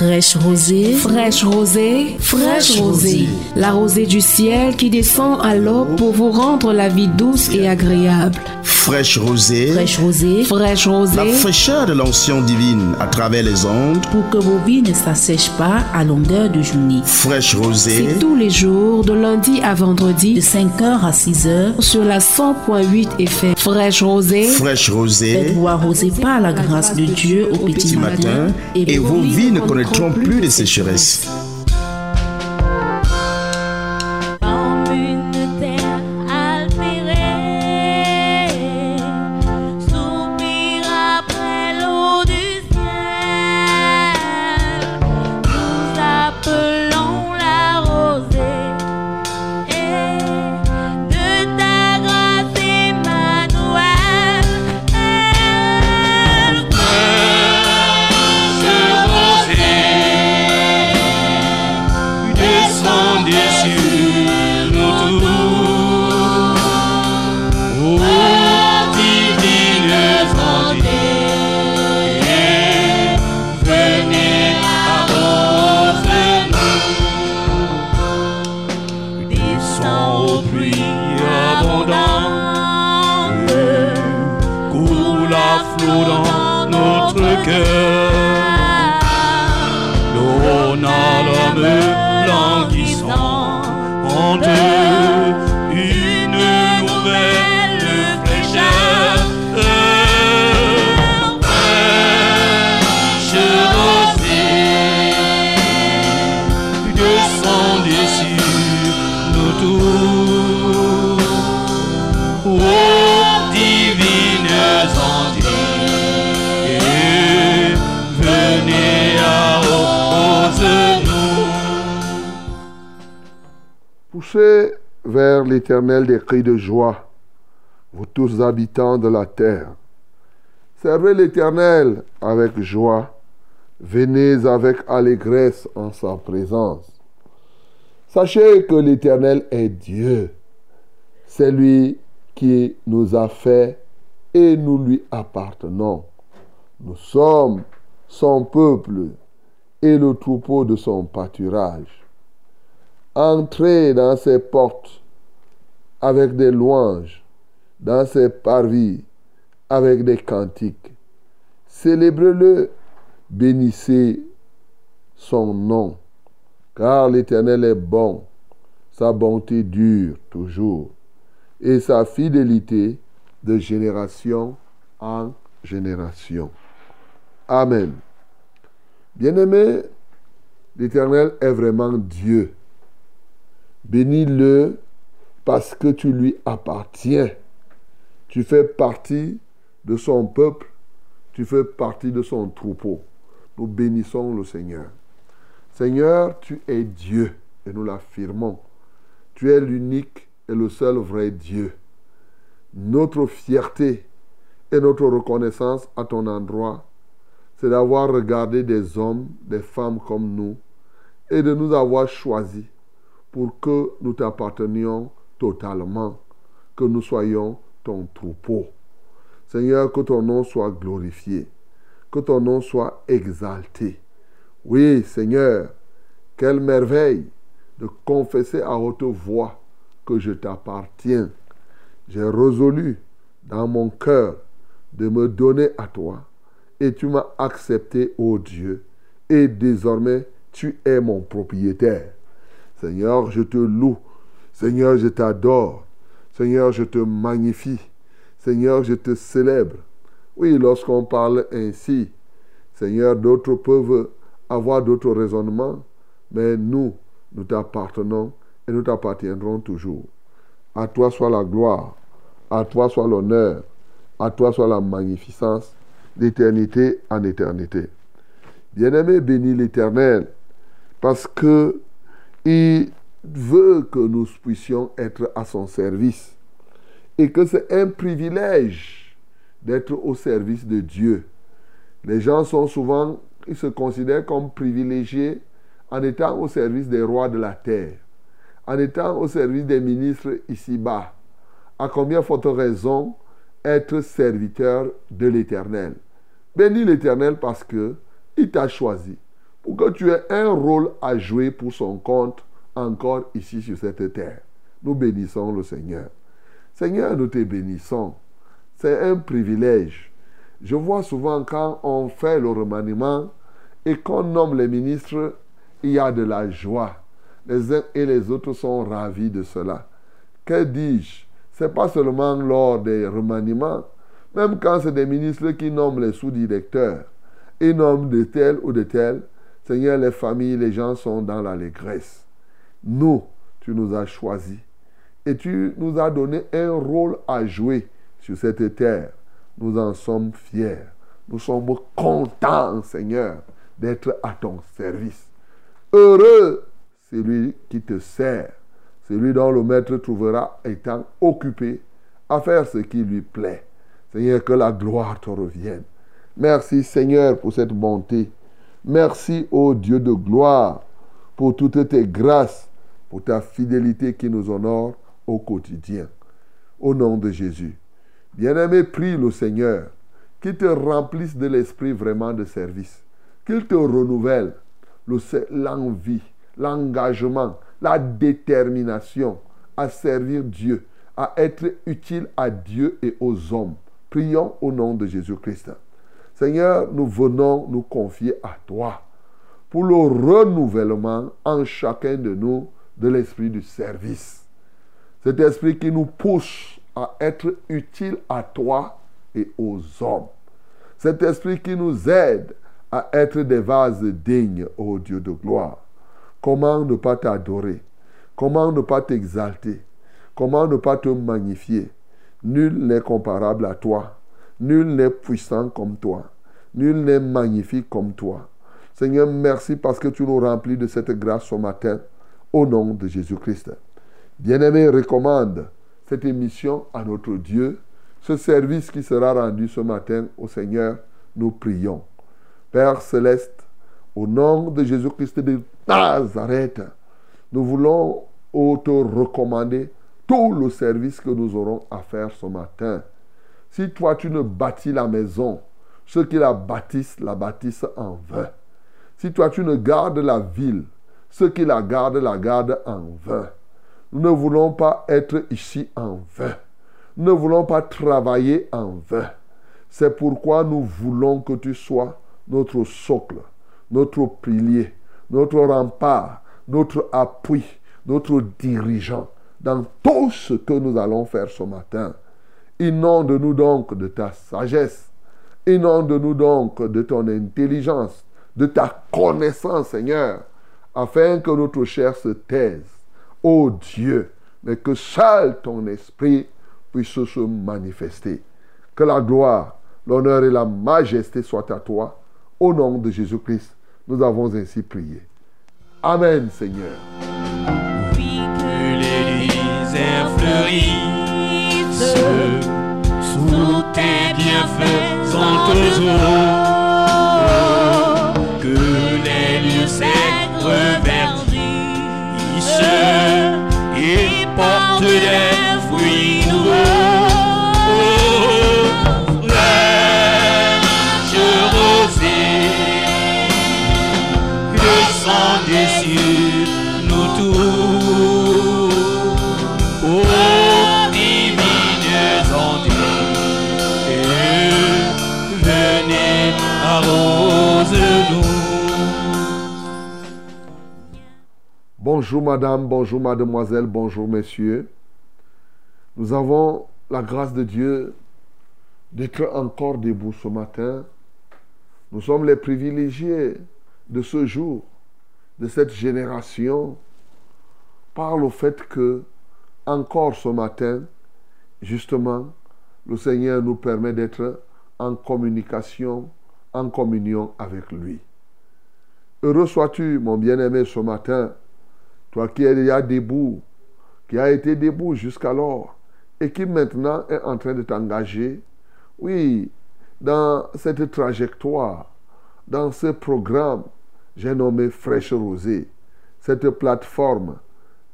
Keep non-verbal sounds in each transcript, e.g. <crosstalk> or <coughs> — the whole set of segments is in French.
Fraîche rosée, fraîche rosée, fraîche rosée. La rosée du ciel qui descend à l'aube pour vous rendre la vie douce et agréable. Fraîche rosée, Fraîche rosée. Fraîche la rosée, fraîcheur de l'onction divine à travers les ondes. Pour que vos vies ne s'assèchent pas à longueur de journée. Fraîche rosée, c'est tous les jours de lundi à De vendredi 5h à 6h, sur la 100.8 FM. Fraîche rosée, fraîche rosée, faites-vous arroser par la grâce de Dieu au petit petit matin. matin, et vos vies ne connaîtront plus de sécheresse. De joie, vous tous habitants de la terre. Servez l'Éternel avec joie, venez avec allégresse en sa présence. Sachez que l'Éternel est Dieu. C'est lui qui nous a fait et nous lui appartenons. Nous sommes son peuple et le troupeau de son pâturage. Entrez dans ses portes avec des louanges, dans ses parvis avec des cantiques. Célébrez-le, bénissez son nom, car l'Éternel est bon, sa bonté dure toujours, et sa fidélité de génération en génération. Amen. Bien-aimé, l'Éternel est vraiment Dieu. Bénis-le parce que tu lui appartiens. Tu fais partie de son peuple, tu fais partie de son troupeau. Nous bénissons le Seigneur. Seigneur, tu es Dieu et nous l'affirmons. Tu es l'unique et le seul vrai Dieu. Notre fierté et notre reconnaissance à ton endroit, c'est d'avoir regardé des hommes, des femmes comme nous et de nous avoir choisis pour que nous t'appartenions totalement, que nous soyons ton troupeau. Seigneur, que ton nom soit glorifié, que ton nom soit exalté. Oui, Seigneur, quelle merveille de confesser à haute voix que je t'appartiens. J'ai résolu dans mon cœur de me donner à toi et tu m'as accepté, ô Dieu, et désormais tu es mon propriétaire. Seigneur, je te loue. Seigneur, je t'adore. Seigneur, je te magnifie. Seigneur, je te célèbre. Oui, lorsqu'on parle ainsi, Seigneur, d'autres peuvent avoir d'autres raisonnements, mais nous, nous t'appartenons et nous t'appartiendrons toujours. À toi soit la gloire, à toi soit l'honneur, à toi soit la magnificence, d'éternité en éternité. Bien-aimé, bénis l'Éternel, parce que il veut que nous puissions être à son service et que c'est un privilège d'être au service de Dieu. Les gens sont souvent, ils se considèrent comme privilégiés en étant au service des rois de la terre, en étant au service des ministres ici-bas. À combien faut raison être serviteur de l'Éternel? Bénis l'Éternel parce que il t'a choisi pour que tu aies un rôle à jouer pour son compte encore ici sur cette terre. Nous bénissons le Seigneur. Seigneur, nous te bénissons. C'est un privilège. Je vois souvent quand on fait le remaniement et qu'on nomme les ministres, il y a de la joie. Les uns et les autres sont ravis de cela. Que dis-je? Ce n'est pas seulement lors des remaniements, même quand c'est des ministres qui nomment les sous-directeurs, ils nomment de tel ou de tel, Seigneur, les familles, les gens sont dans l'allégresse. Nous, tu nous as choisis et tu nous as donné un rôle à jouer sur cette terre. Nous en sommes fiers. Nous sommes contents, Seigneur, d'être à ton service. Heureux celui qui te sert, celui dont le maître trouvera étant occupé à faire ce qui lui plaît. Seigneur, que la gloire te revienne. Merci Seigneur pour cette bonté. Merci, ô Dieu de gloire, pour toutes tes grâces, pour ta fidélité qui nous honore au quotidien. Au nom de Jésus. Bien-aimé, prie le Seigneur qu'il te remplisse de l'esprit vraiment de service, qu'il te renouvelle l'envie, l'engagement, la détermination à servir Dieu, à être utile à Dieu et aux hommes. Prions au nom de Jésus-Christ. Seigneur, nous venons nous confier à toi pour le renouvellement en chacun de nous de l'esprit du service. Cet esprit qui nous pousse à être utile à toi et aux hommes. Cet esprit qui nous aide à être des vases dignes, ô Dieu de gloire. Comment ne pas t'adorer? Comment ne pas t'exalter? Comment ne pas te magnifier? Nul n'est comparable à toi. Nul n'est puissant comme toi. Nul n'est magnifique comme toi. Seigneur, merci parce que tu nous remplis de cette grâce ce matin. Au nom de Jésus-Christ. Bien-aimé, recommande cette émission à notre Dieu. Ce service qui sera rendu ce matin au Seigneur, nous prions. Père céleste, au nom de Jésus-Christ de Nazareth, nous voulons te recommander tout le service que nous aurons à faire ce matin. Si toi tu ne bâtis la maison, ceux qui la bâtissent la bâtissent en vain. Si toi tu ne gardes la ville, ceux qui la gardent la gardent en vain. Nous ne voulons pas être ici en vain. Nous ne voulons pas travailler en vain. C'est pourquoi nous voulons que tu sois notre socle, notre pilier, notre rempart, notre appui, notre dirigeant dans tout ce que nous allons faire ce matin. Inonde-nous donc de ta sagesse. Inonde-nous donc de ton intelligence, de ta connaissance, Seigneur, afin que notre chair se taise. Ô Dieu, mais que seul ton esprit puisse se manifester. Que la gloire, l'honneur et la majesté soient à toi. Au nom de Jésus-Christ, nous avons ainsi prié. Amen, Seigneur. Que l'Église fleurisse sous tes bienfaisantes eaux. Portent Bonjour madame, bonjour mademoiselle, bonjour messieurs. Nous avons la grâce de Dieu d'être encore debout ce matin. Nous sommes les privilégiés de ce jour, de cette génération, par le fait que, encore ce matin, justement, le Seigneur nous permet d'être en communication, en communion avec lui. Heureux sois-tu, mon bien-aimé, ce matin, toi qui es déjà debout, qui a été debout jusqu'alors et qui maintenant est en train de t'engager, oui, dans cette trajectoire, dans ce programme, j'ai nommé Fraîche Rosée, cette plateforme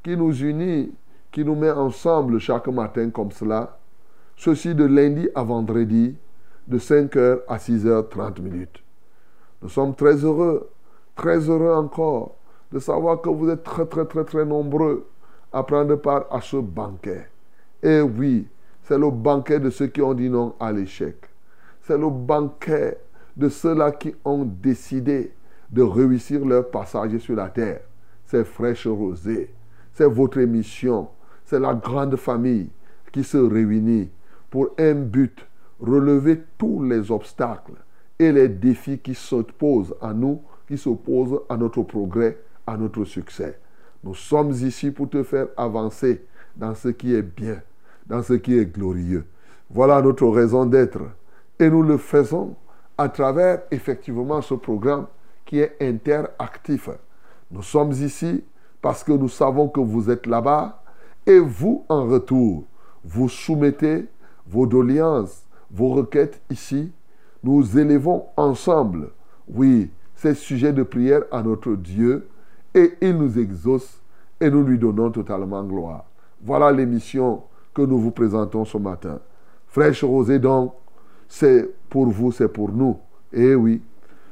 qui nous unit, qui nous met ensemble chaque matin comme cela, ceci de lundi à vendredi, de 5h à 6h30 minutes. Nous sommes très heureux très heureux encore de savoir que vous êtes très, très, très, très nombreux à prendre part à ce banquet. Et oui, c'est le banquet de ceux qui ont dit non à l'échec. C'est le banquet de ceux-là qui ont décidé de réussir leur passage sur la terre. C'est fraîche rosée. C'est votre émission. C'est la grande famille qui se réunit pour un but, relever tous les obstacles et les défis qui s'opposent à nous, qui s'opposent à notre progrès, à notre succès. Nous sommes ici pour te faire avancer dans ce qui est bien, dans ce qui est glorieux. Voilà notre raison d'être. Et nous le faisons à travers effectivement ce programme qui est interactif. Nous sommes ici parce que nous savons que vous êtes là-bas et vous, en retour, vous soumettez vos doléances, vos requêtes ici. Nous élevons ensemble, oui, ces sujets de prière à notre Dieu et il nous exauce et nous lui donnons totalement gloire. Voilà l'émission que nous vous présentons ce matin. Fraîche rosée donc, c'est pour vous, c'est pour nous. Et oui,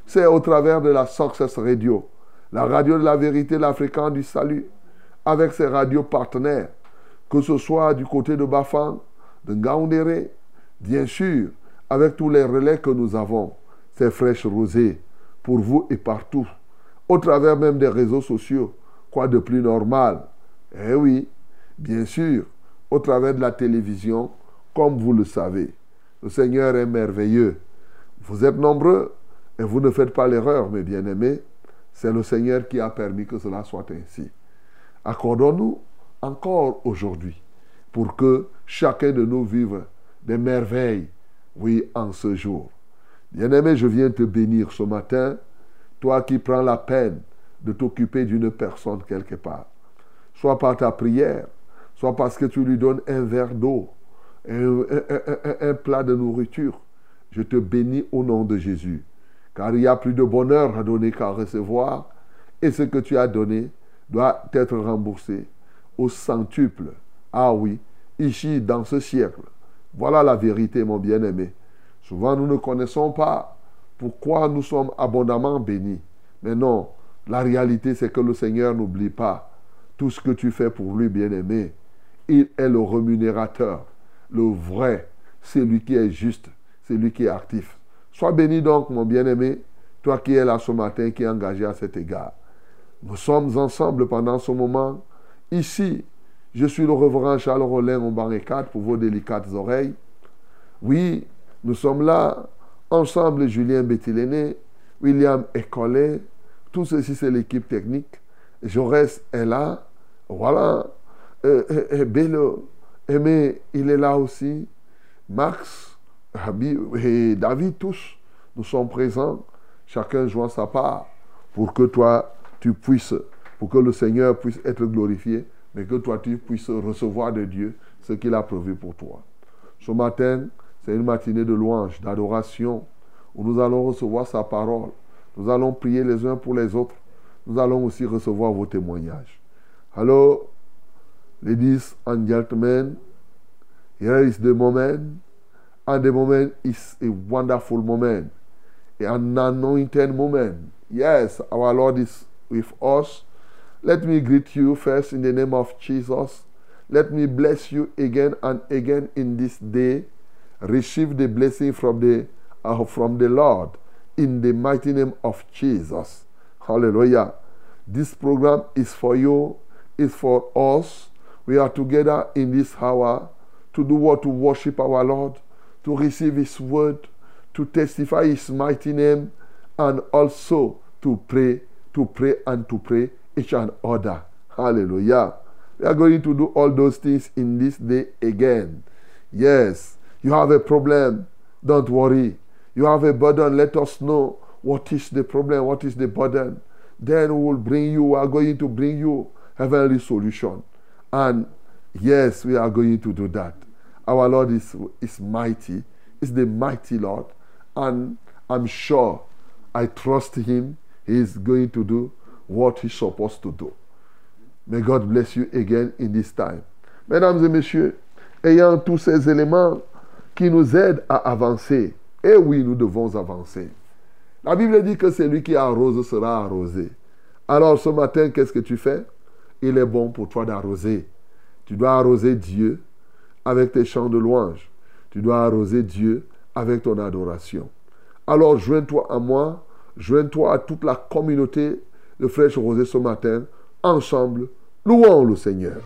c'est au travers de la Success Radio, la radio de la vérité, la du salut, avec ses radios partenaires, que ce soit du côté de Bafang, de Ngaoundéré, bien sûr, avec tous les relais que nous avons, ces fraîches rosées, pour vous et partout, au travers même des réseaux sociaux, quoi de plus normal? Eh oui, bien sûr, au travers de la télévision, comme vous le savez. Le Seigneur est merveilleux. Vous êtes nombreux et vous ne faites pas l'erreur, mes bien-aimés. C'est le Seigneur qui a permis que cela soit ainsi. Accordons-nous encore aujourd'hui pour que chacun de nous vive des merveilles, oui, en ce jour. Bien-aimé, je viens te bénir ce matin, toi qui prends la peine de t'occuper d'une personne quelque part. Soit par ta prière, soit parce que tu lui donnes un verre d'eau, un, plat de nourriture. Je te bénis au nom de Jésus. Car il y a plus de bonheur à donner qu'à recevoir. Et ce que tu as donné doit être remboursé au centuple. Ah oui, ici, dans ce siècle. Voilà la vérité, mon bien-aimé. Souvent, nous ne connaissons pas pourquoi nous sommes abondamment bénis? Mais non, la réalité, c'est que le Seigneur n'oublie pas tout ce que tu fais pour lui, bien-aimé. Il est le rémunérateur, le vrai, celui qui est juste, celui qui est actif. Sois béni donc, mon bien-aimé, toi qui es là ce matin, qui est engagé à cet égard. Nous sommes ensemble pendant ce moment. Ici, je suis le reverend Charles Rollin banc 4 pour vos délicates oreilles. Oui, nous sommes là, ensemble, Julien Bettiléné, William Ecollet, tout ceci, c'est l'équipe technique. Jaurès est là. Voilà. Euh, euh, euh Bello, Aimé, il est là aussi. Max, et David, tous, nous sommes présents. Chacun joue sa part pour que toi, tu puisses, pour que le Seigneur puisse être glorifié, mais que toi, tu puisses recevoir de Dieu ce qu'il a prévu pour toi. Ce matin, c'est une matinée de louange, d'adoration, où nous allons recevoir sa parole. Nous allons prier les uns pour les autres. Nous allons aussi recevoir vos témoignages. Alors, ladies and gentlemen, here is the moment. And the moment is a wonderful moment, an anointed moment. Yes, our Lord is with us. Let me greet you first in the name of Jesus. Let me bless you again and again in this day. Receive the blessing from the, uh, from the Lord in the mighty name of Jesus. Hallelujah. This program is for you, is for us. We are together in this hour to do what? To worship our Lord, to receive His word, to testify His mighty name, and also to pray, to pray and to pray each and other. Hallelujah. We are going to do all those things in this day again. Yes, you have a problem. Don't worry. You have a burden, let us know what is the problem, what is the burden. Then we will bring you, we are going to bring you heavenly solution. And yes, we are going to do that. Our Lord is, mighty, is the mighty Lord. And I'm sure, I trust Him, He is going to do what He's supposed to do. May God bless you again in this time. Mesdames et messieurs, ayant tous ces éléments qui nous aident à avancer, et oui, nous devons avancer. La Bible dit que celui qui arrose sera arrosé. Alors ce matin, qu'est-ce que tu fais? Il est bon pour toi d'arroser. Tu dois arroser Dieu avec tes chants de louange. Tu dois arroser Dieu avec ton adoration. Alors joins-toi à moi, joins-toi à toute la communauté de Fraîche Rosée ce matin. Ensemble, louons le Seigneur.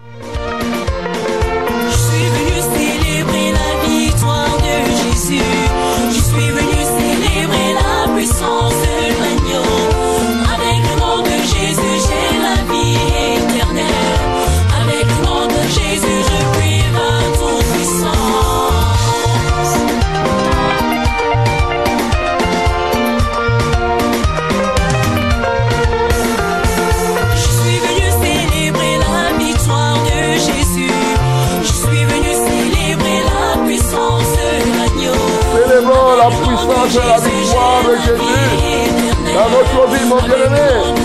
Puissance et la victoire de Jésus dans notre vie,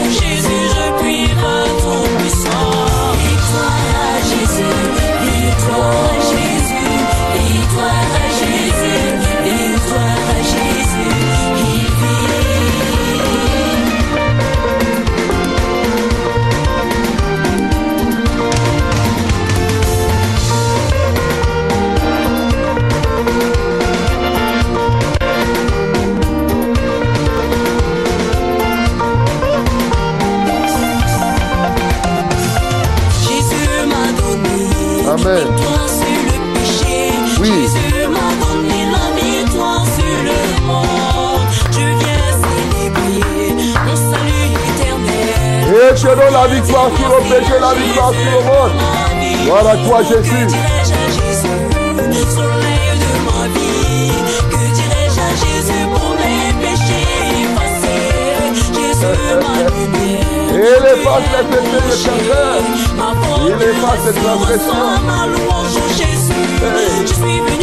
salut éternel. Et je donne la victoire sur le péché, la victoire sur le monde. Gloire à toi, Jésus. Et il efface les péchés de chacun. Il efface les transgressions. ma louange au Jésus. Hey. Je suis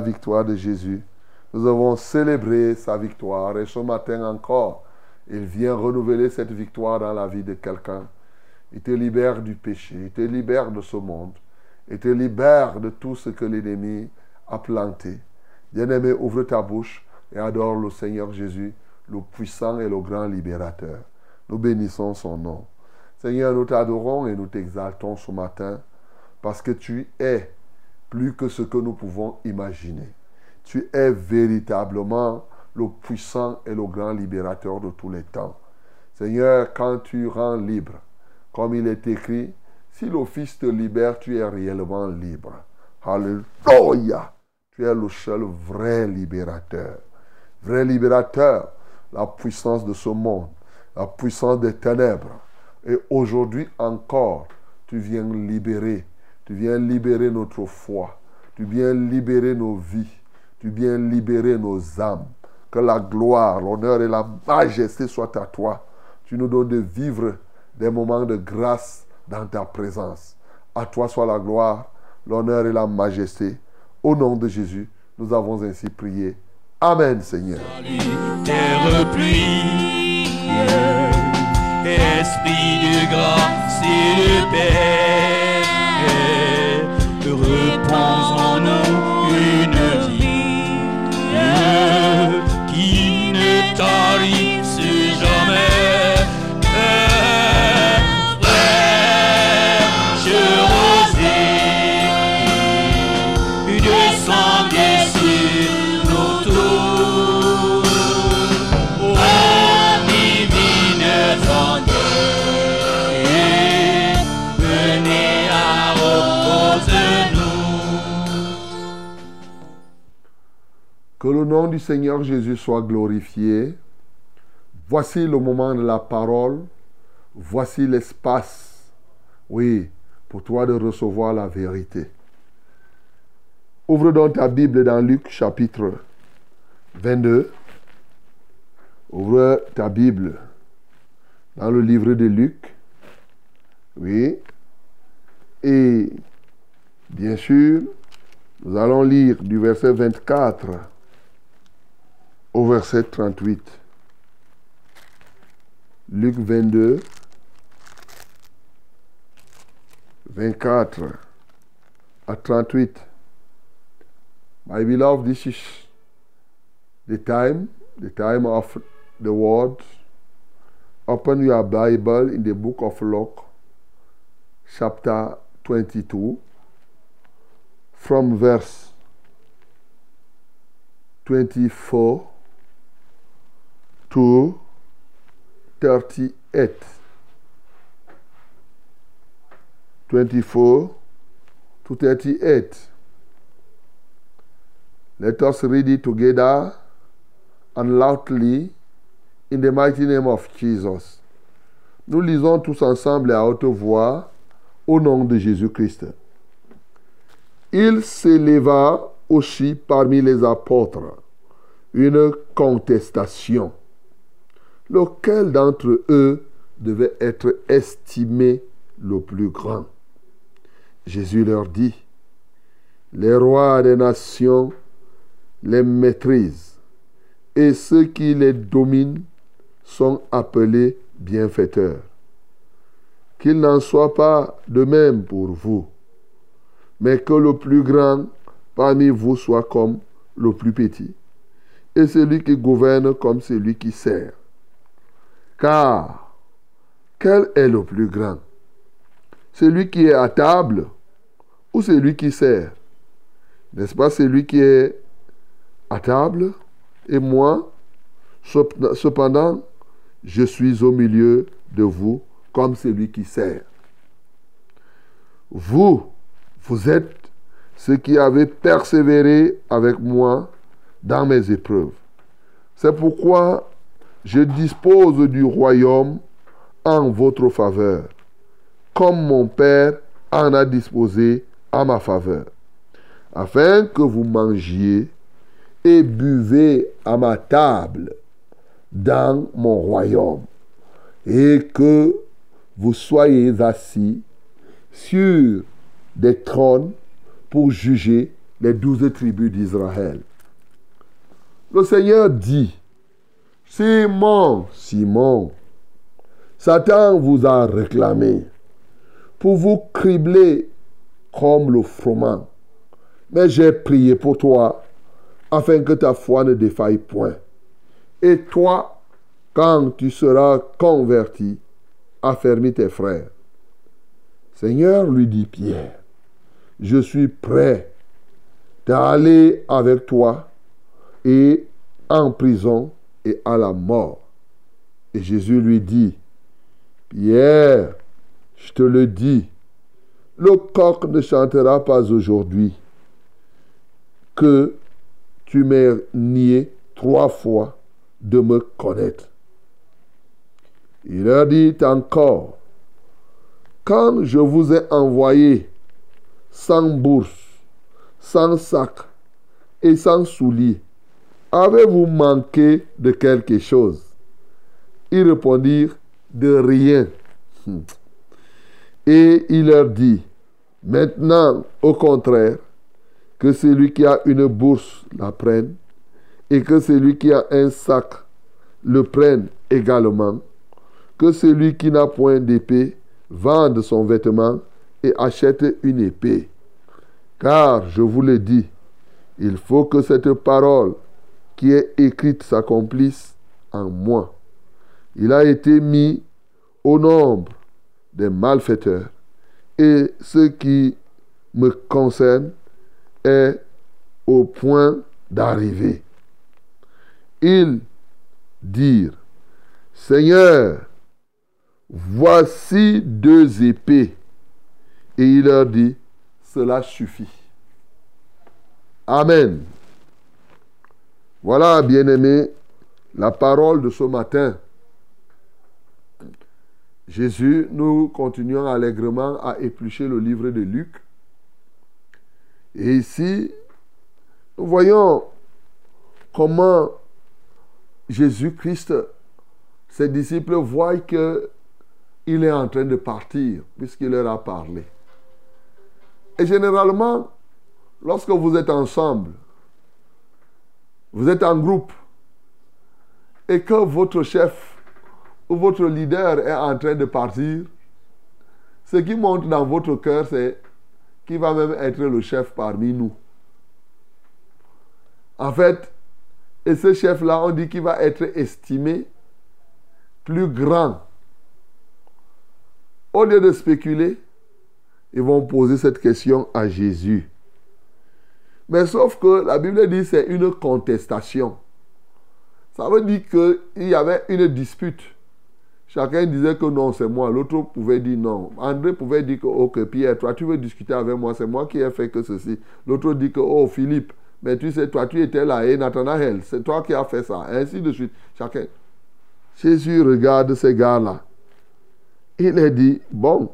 victoire de Jésus. Nous avons célébré sa victoire et ce matin encore, il vient renouveler cette victoire dans la vie de quelqu'un. Il te libère du péché, il te libère de ce monde, il te libère de tout ce que l'ennemi a planté. Bien-aimé, ouvre ta bouche et adore le Seigneur Jésus, le puissant et le grand libérateur. Nous bénissons son nom. Seigneur, nous t'adorons et nous t'exaltons ce matin parce que tu es plus que ce que nous pouvons imaginer. Tu es véritablement le puissant et le grand libérateur de tous les temps. Seigneur, quand tu rends libre, comme il est écrit, Si le Fils te libère, tu es réellement libre. Alléluia. Tu es le seul vrai libérateur. Vrai libérateur, la puissance de ce monde, la puissance des ténèbres. Et aujourd'hui encore, tu viens libérer. Tu viens libérer notre foi. Tu viens libérer nos vies. Tu viens libérer nos âmes. Que la gloire, l'honneur et la majesté soient à toi. Tu nous donnes de vivre des moments de grâce dans ta présence. À toi soit la gloire, l'honneur et la majesté. Au nom de Jésus, nous avons ainsi prié. Amen, Seigneur. Esprit de grâce repose en nous une vie qui ne tarisse le nom du Seigneur Jésus soit glorifié. Voici le moment de la parole. Voici l'espace, oui, pour toi de recevoir la vérité. Ouvre donc ta Bible dans Luc chapitre 22. Ouvre ta Bible dans le livre de Luc. Oui. Et bien sûr, nous allons lire du verset 24 au verset 38. Luc 22, 24 à 38. My beloved, this is the time, the time of the word. Open your Bible in the book of Luke, chapter 22, from verse 24 to 38. 24 to 38. Let us read it together and loudly in the mighty name of Jesus. Nous lisons tous ensemble à haute voix au nom de Jésus-Christ. Il s'éleva aussi parmi les apôtres une contestation. Lequel d'entre eux devait être estimé le plus grand? Jésus leur dit, les rois des nations les maîtrisent et ceux qui les dominent sont appelés bienfaiteurs. Qu'il n'en soit pas de même pour vous, mais que le plus grand parmi vous soit comme le plus petit, et celui qui gouverne comme celui qui sert. Car, quel est le plus grand? Celui qui est à table ou celui qui sert? N'est-ce pas celui qui est à table Et moi, cependant, je suis au milieu de vous comme celui qui sert. Vous, vous êtes ceux qui avez persévéré avec moi dans mes épreuves. C'est pourquoi je dispose du royaume en votre faveur, comme mon Père en a disposé à ma faveur, afin que vous mangiez et buvez à ma table dans mon royaume, et que vous soyez assis sur des trônes pour juger les douze tribus d'Israël. Le Seigneur dit, Simon, Simon, Satan vous a réclamé pour vous cribler comme le froment. Mais j'ai prié pour toi afin que ta foi ne défaille point. Et toi, quand tu seras converti, affermis tes frères. Seigneur, lui dit Pierre, je suis prêt d'aller avec toi et en prison et à la mort. Et Jésus lui dit, Pierre, je te le dis, le coq ne chantera pas aujourd'hui que tu m'aies nié trois fois de me connaître. Il leur dit encore, quand je vous ai envoyé sans bourse, sans sac et sans souliers, avez-vous manqué de quelque chose? Ils répondirent, de rien. Hmm. Et il leur dit, maintenant, au contraire, que celui qui a une bourse la prenne et que celui qui a un sac le prenne également, que celui qui n'a point d'épée vende son vêtement et achète une épée. Car, je vous le dis, il faut que cette parole qui est écrite s'accomplisse en moi. Il a été mis au nombre des malfaiteurs et ce qui me concerne est au point d'arriver. Ils dirent, Seigneur, voici deux épées. Et il leur dit, cela suffit. Amen. Voilà, bien-aimés, la parole de ce matin. Jésus, nous continuons allègrement à éplucher le livre de Luc. Et ici, nous voyons comment Jésus-Christ, ses disciples voient qu'il est en train de partir, puisqu'il leur a parlé. Et généralement, lorsque vous êtes ensemble, vous êtes en groupe, et que votre chef ou votre leader est en train de partir, ce qui monte dans votre cœur, c'est qu'il va même être le chef parmi nous. En fait, et ce chef-là, on dit qu'il va être estimé plus grand. Au lieu de spéculer, ils vont poser cette question à Jésus. Mais sauf que la Bible dit c'est une contestation. Ça veut dire qu'il y avait une dispute. Chacun disait que non, c'est moi. L'autre pouvait dire non. André pouvait dire que, ok, Pierre, toi, tu veux discuter avec moi, c'est moi qui ai fait que ceci. L'autre dit que, oh, Philippe, mais tu sais, toi, tu étais là, et Nathanaël, c'est toi qui as fait ça. Ainsi de suite. Chacun. Jésus regarde ces gars-là. Il a dit, bon,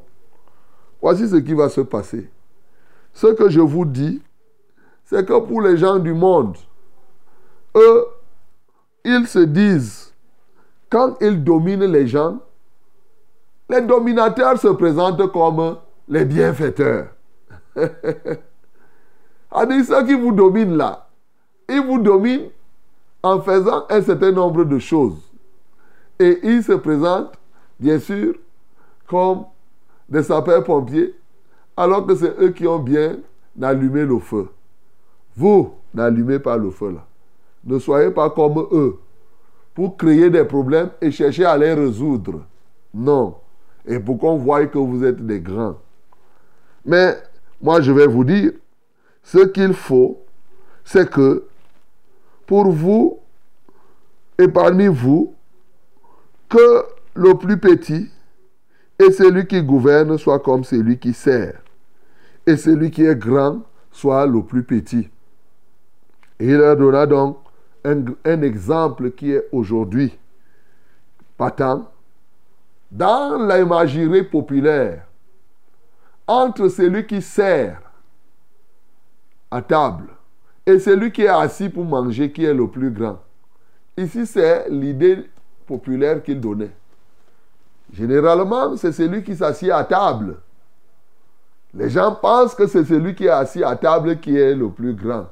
voici ce qui va se passer. Ce que je vous dis, c'est que pour les gens du monde, eux, ils se disent, quand ils dominent les gens, les dominateurs se présentent comme les bienfaiteurs. <laughs> C'est-à-dire ceux qui vous dominent là, ils vous dominent en faisant un certain nombre de choses. Et ils se présentent, bien sûr, comme des sapeurs-pompiers, alors que c'est eux qui ont bien allumé le feu. Vous, n'allumez pas le feu là. Ne soyez pas comme eux pour créer des problèmes et chercher à les résoudre. Non. Et pour qu'on voie que vous êtes des grands. Mais moi, je vais vous dire, ce qu'il faut, c'est que pour vous et parmi vous, que le plus petit et celui qui gouverne soit comme celui qui sert, et celui qui est grand soit le plus petit. Il leur donna donc un, un exemple qui est aujourd'hui patent dans l'imagerie populaire entre celui qui sert à table et celui qui est assis pour manger qui est le plus grand. Ici, c'est l'idée populaire qu'il donnait. Généralement, c'est celui qui s'assied à table. Les gens pensent que c'est celui qui est assis à table qui est le plus grand.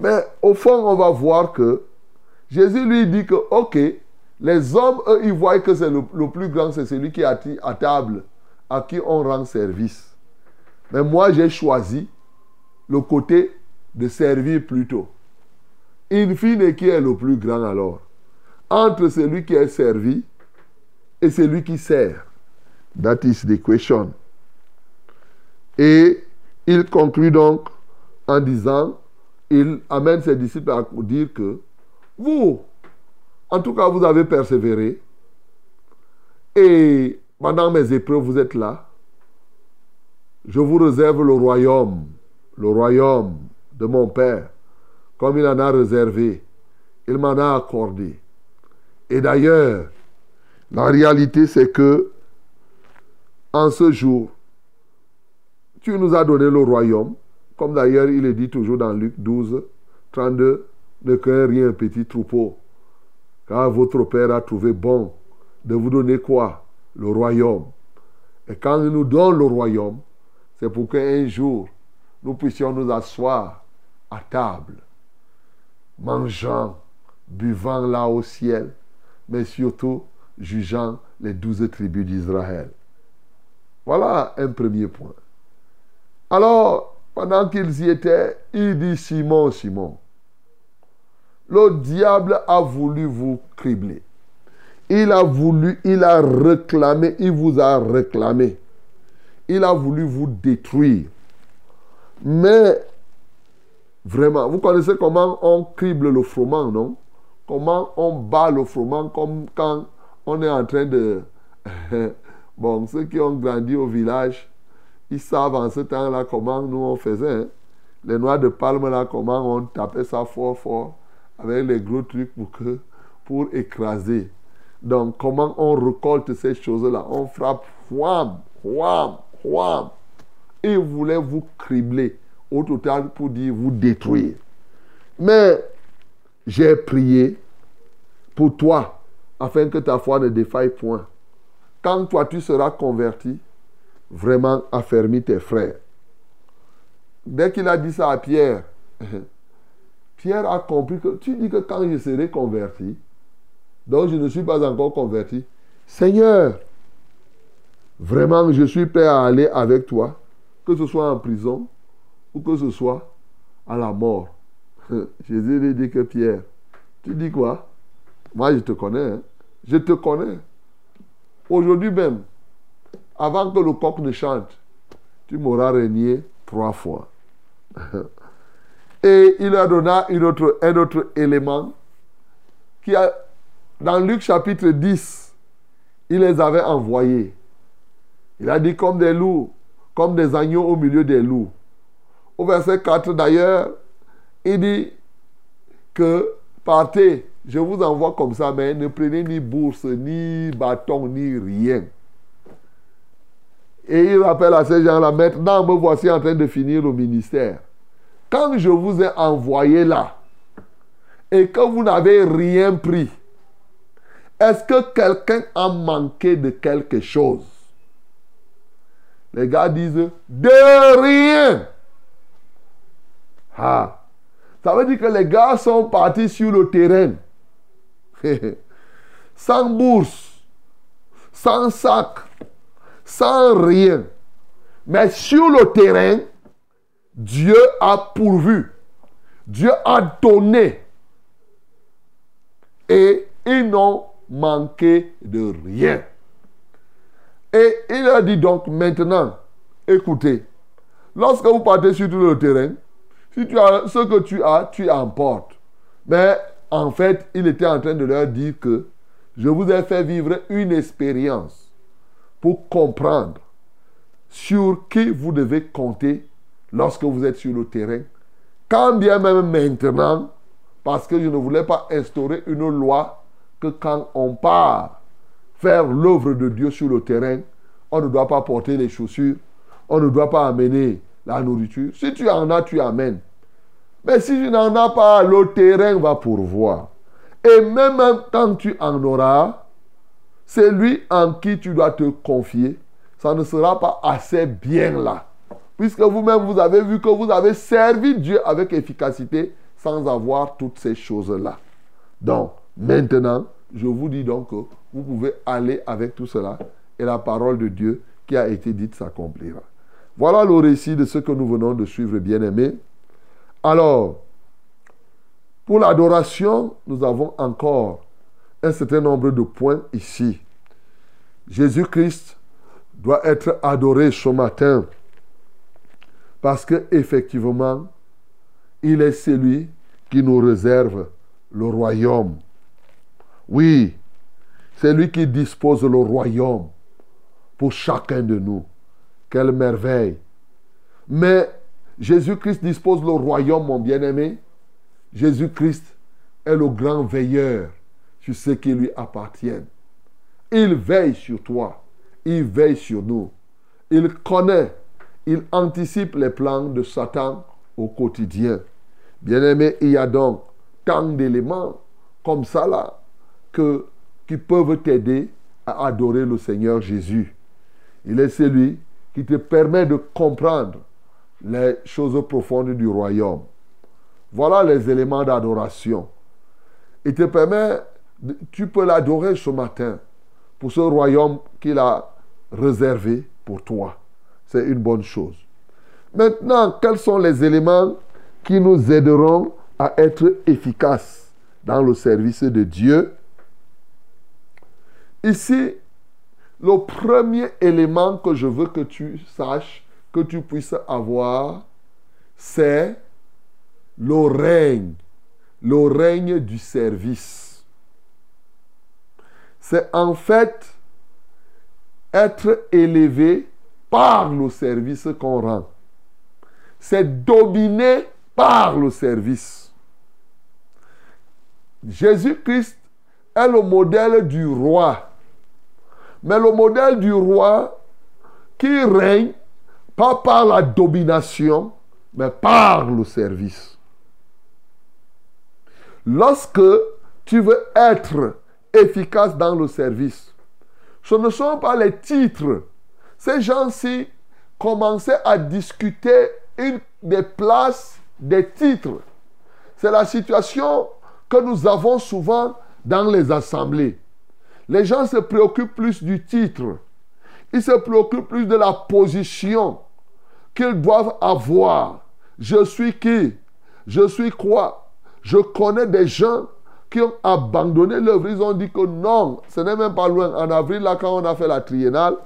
Mais au fond, on va voir que Jésus lui dit que, ok, les hommes, eux, ils voient que c'est le, plus grand, c'est celui qui est à table, à qui on rend service. Mais moi, j'ai choisi le côté de servir plutôt. In fine, qui est le plus grand alors Entre celui qui est servi et celui qui sert. That is the question. Et il conclut donc en disant, il amène ses disciples à dire que vous, en tout cas, vous avez persévéré. Et pendant mes épreuves, vous êtes là. je vous réserve le royaume, le royaume de mon Père, comme il en a réservé, il m'en a accordé. Et d'ailleurs, la réalité c'est que en ce jour, tu nous as donné le royaume, comme d'ailleurs il est dit toujours dans Luc 12, 32, ne craignez rien, petit troupeau, car votre Père a trouvé bon de vous donner quoi? Le royaume. Et quand il nous donne le royaume, c'est pour qu'un jour, nous puissions nous asseoir à table, mangeant, buvant là au ciel, mais surtout jugeant les douze tribus d'Israël. Voilà un premier point. Alors, pendant qu'ils y étaient, il dit Simon, Simon, le diable a voulu vous cribler. Il a voulu, il a réclamé, il vous a réclamé. Il a voulu vous détruire. Mais, vraiment, vous connaissez comment on crible le froment, non? Comment on bat le froment comme quand on est en train de... <laughs> bon, ceux qui ont grandi au village, ils savent en ce temps-là comment nous on faisait. hein. Les noix de palme là, comment on tapait ça fort fort avec les gros trucs pour, pour écraser. Donc, comment on récolte ces choses-là? On frappe, wham, wham, wham. Il voulait vous cribler au total pour dire vous détruire. Mais j'ai prié pour toi afin que ta foi ne défaille point. Quand toi tu seras converti, vraiment affermis tes frères. Dès qu'il a dit ça à Pierre, <laughs> Pierre a compris que tu dis que quand je serai converti, donc je ne suis pas encore converti, Seigneur, vraiment je suis prêt à aller avec toi, que ce soit en prison ou que ce soit à la mort. <laughs> Jésus lui dit que Pierre, tu dis quoi? Moi je te connais, hein. je te connais. Aujourd'hui même, avant que le coq ne chante, tu m'auras régné trois fois. Et il a donné une autre, un autre élément qui a, dans Luc chapitre 10, il les avait envoyés. Il a dit comme des loups, comme des agneaux au milieu des loups. Au verset 4 d'ailleurs, il dit que partez, je vous envoie comme ça, mais ne prenez ni bourse, ni bâton, ni rien. Et il rappelle à ces gens-là, maintenant me voici en train de finir le ministère. Quand je vous ai envoyé là et que vous n'avez rien pris, est-ce que quelqu'un a manqué de quelque chose? Les gars disent de rien. Ah. Ça veut dire que les gars sont partis sur le terrain. <laughs> sans bourse, sans sac, sans rien. Mais sur le terrain, Dieu a pourvu. Dieu a donné. Et ils n'ont manqué de rien. Et il a dit donc maintenant, écoutez, lorsque vous partez sur le terrain, si tu as ce que tu as, tu emportes. Mais en fait, il était en train de leur dire que je vous ai fait vivre une expérience pour comprendre sur qui vous devez compter lorsque vous êtes sur le terrain. Quand bien même maintenant, parce que je ne voulais pas instaurer une loi que quand on part faire l'œuvre de Dieu sur le terrain, on ne doit pas porter les chaussures, on ne doit pas amener la nourriture. Si tu en as, tu amènes. Mais si tu n'en as pas, le terrain va pourvoir. Et même quand tu en auras, c'est lui en qui tu dois te confier. Ça ne sera pas assez bien là. Puisque vous-même, vous avez vu que vous avez servi Dieu avec efficacité sans avoir toutes ces choses-là. Donc, maintenant, je vous dis donc que vous pouvez aller avec tout cela et la parole de Dieu qui a été dite s'accomplira. Voilà le récit de ce que nous venons de suivre, bien-aimés. Alors, pour l'adoration, nous avons encore un certain nombre de points ici. Jésus-Christ doit être adoré ce matin parce que effectivement, il est celui qui nous réserve le royaume. Oui, c'est lui qui dispose le royaume pour chacun de nous. Quelle merveille Mais Jésus-Christ dispose le royaume, mon bien-aimé. Jésus-Christ est le grand veilleur sur ce qui lui appartient. Il veille sur toi. Il veille sur nous. Il connaît, il anticipe les plans de Satan au quotidien. Bien-aimé, il y a donc tant d'éléments comme ça là que, qui peuvent t'aider à adorer le Seigneur Jésus. Il est celui qui te permet de comprendre les choses profondes du royaume. Voilà les éléments d'adoration. Il te permet, tu peux l'adorer ce matin pour ce royaume qu'il a réservé pour toi. C'est une bonne chose. Maintenant, quels sont les éléments qui nous aideront à être efficaces dans le service de Dieu? Ici, le premier élément que je veux que tu saches, que tu puisses avoir, c'est le règne, le règne du service. C'est en fait être élevé par le service qu'on rend. C'est dominé par le service. Jésus-Christ est le modèle du roi. Mais le modèle du roi qui règne pas par la domination, mais par le service. Lorsque tu veux être efficace dans le service, ce ne sont pas les titres. Ces gens-ci commençaient à discuter des places des titres. C'est la situation que nous avons souvent dans les assemblées. Les gens se préoccupent plus du titre. Ils se préoccupent plus de la position qu'ils doivent avoir. Je suis qui? Je suis quoi? Je connais des gens qui ont abandonné l'œuvre. Ils ont dit que non, ce n'est même pas loin. En avril, là, quand on a fait la triennale,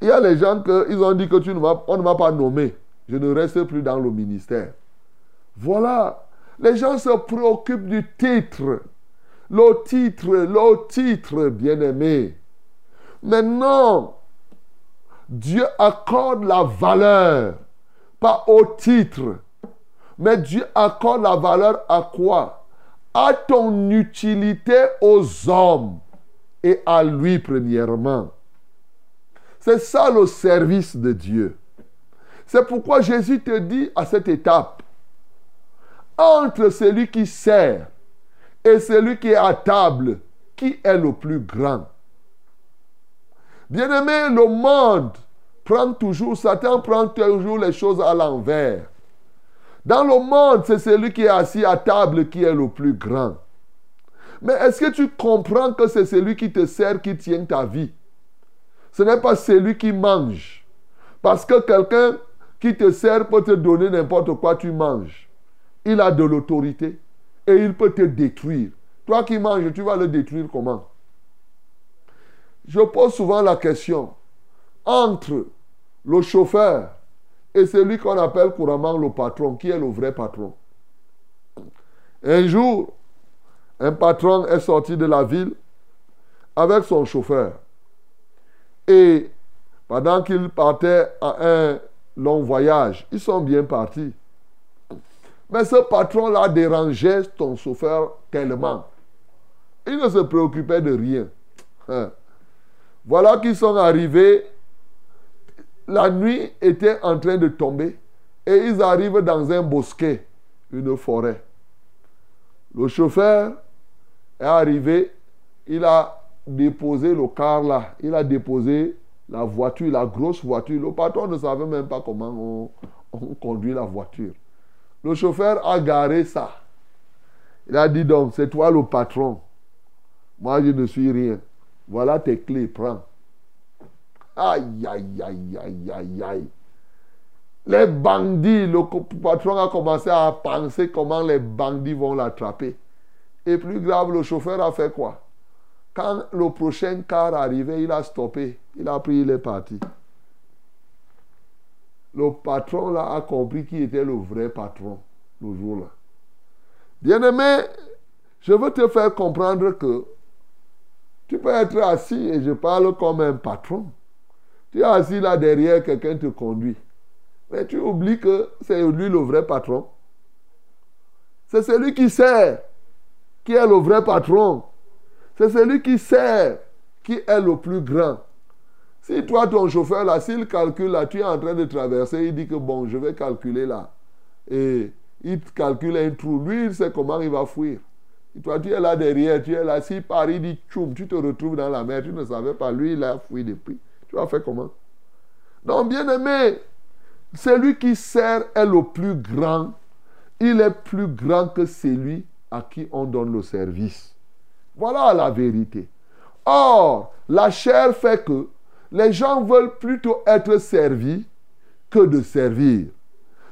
il y a les gens qui ont dit que tu ne on ne pas nommé. Je ne reste plus dans le ministère. Voilà. Les gens se préoccupent du titre. Le titre, le titre, bien-aimé. Maintenant, Dieu accorde la valeur, pas au titre, mais Dieu accorde la valeur à quoi? À ton utilité aux hommes et à lui premièrement. C'est ça le service de Dieu. C'est pourquoi Jésus te dit à cette étape, entre celui qui sert et celui qui est à table, qui est le plus grand? Bien-aimé, le monde prend toujours, Satan prend toujours les choses à l'envers. Dans le monde, c'est celui qui est assis à table qui est le plus grand. Mais est-ce que tu comprends que c'est celui qui te sert qui tient ta vie? Ce n'est pas celui qui mange. Parce que quelqu'un qui te sert peut te donner n'importe quoi, tu manges. Il a de l'autorité et il peut te détruire. Toi qui manges, tu vas le détruire comment? Je pose souvent la question entre le chauffeur et celui qu'on appelle couramment le patron, qui est le vrai patron. Un jour, un patron est sorti de la ville avec son chauffeur. Et pendant qu'il partait à un long voyage, ils sont bien partis. Mais ce patron-là dérangeait ton chauffeur tellement. Il ne se préoccupait de rien. Hein. Voilà qu'ils sont arrivés. La nuit était en train de tomber. Et ils arrivent dans un bosquet, une forêt. Le chauffeur est arrivé. Il a déposé le car là. Il a déposé la voiture, la grosse voiture. Le patron ne savait même pas comment on, on conduit la voiture. Le chauffeur a garé ça. Il a dit donc, c'est toi le patron. Moi, je ne suis rien. Voilà tes clés, prends. Aïe, aïe, aïe, aïe, aïe, aïe. Les bandits, le patron a commencé à penser comment les bandits vont l'attraper. Et plus grave, le chauffeur a fait quoi? Quand le prochain car arrivait, il a stoppé. Il a pris, il est parti. Le patron là a compris qui était le vrai patron le jour-là. Bien-aimé, je veux te faire comprendre que tu peux être assis et je parle comme un patron. Tu es assis là derrière, quelqu'un te conduit. Mais tu oublies que c'est lui le vrai patron. C'est celui qui sert qui est le vrai patron. C'est celui qui sert qui est le plus grand. Si toi, ton chauffeur, là, s'il calcule, là, tu es en train de traverser, il dit que bon, je vais calculer là. Et il calcule un trou. Lui, il sait comment il va fuir. Et toi, tu es là derrière, tu es là. Si Paris dit tchoum, tu te retrouves dans la mer, tu ne savais pas. Lui, il a fui depuis. Tu vas faire comment? Donc, bien aimé, celui qui sert est le plus grand. Il est plus grand que celui à qui on donne le service. Voilà la vérité. Or, la chair fait que les gens veulent plutôt être servis que de servir.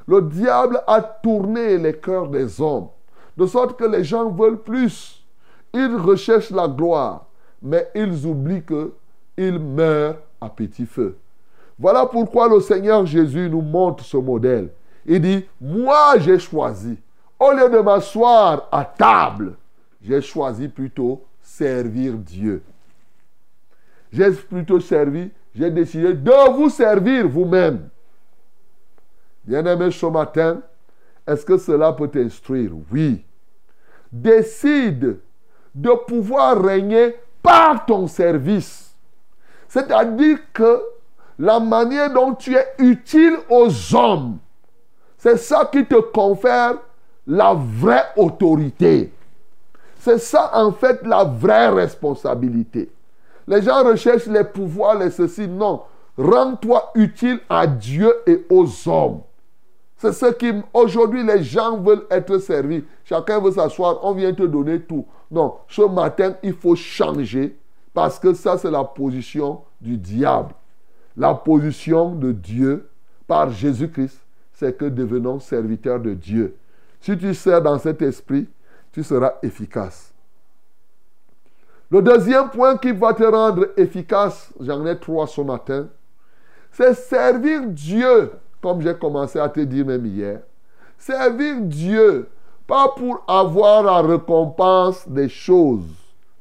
Le diable a tourné les cœurs des hommes, de sorte que les gens veulent plus. Ils recherchent la gloire, mais ils oublient que ils meurent à petit feu. Voilà pourquoi le Seigneur Jésus nous montre ce modèle. Il dit, moi j'ai choisi, au lieu de m'asseoir à table, j'ai choisi plutôt servir Dieu. J'ai plutôt servi, j'ai décidé de vous servir vous-même. Bien-aimé ce matin, est-ce que cela peut t'instruire? Oui. Décide de pouvoir régner par ton service. C'est-à-dire que la manière dont tu es utile aux hommes, c'est ça qui te confère la vraie autorité. C'est ça en fait la vraie responsabilité. Les gens recherchent les pouvoirs, les ceci. Non. Rends-toi utile à Dieu et aux hommes. C'est ce qui, aujourd'hui, les gens veulent être servis. Chacun veut s'asseoir, on vient te donner tout. Non, ce matin, il faut changer parce que ça, c'est la position du diable. La position de Dieu par Jésus-Christ, c'est que devenons serviteurs de Dieu. Si tu sers dans cet esprit, tu seras efficace. Le deuxième point qui va te rendre efficace, j'en ai trois ce matin, c'est servir Dieu, comme j'ai commencé à te dire même hier. Servir Dieu, pas pour avoir la récompense des choses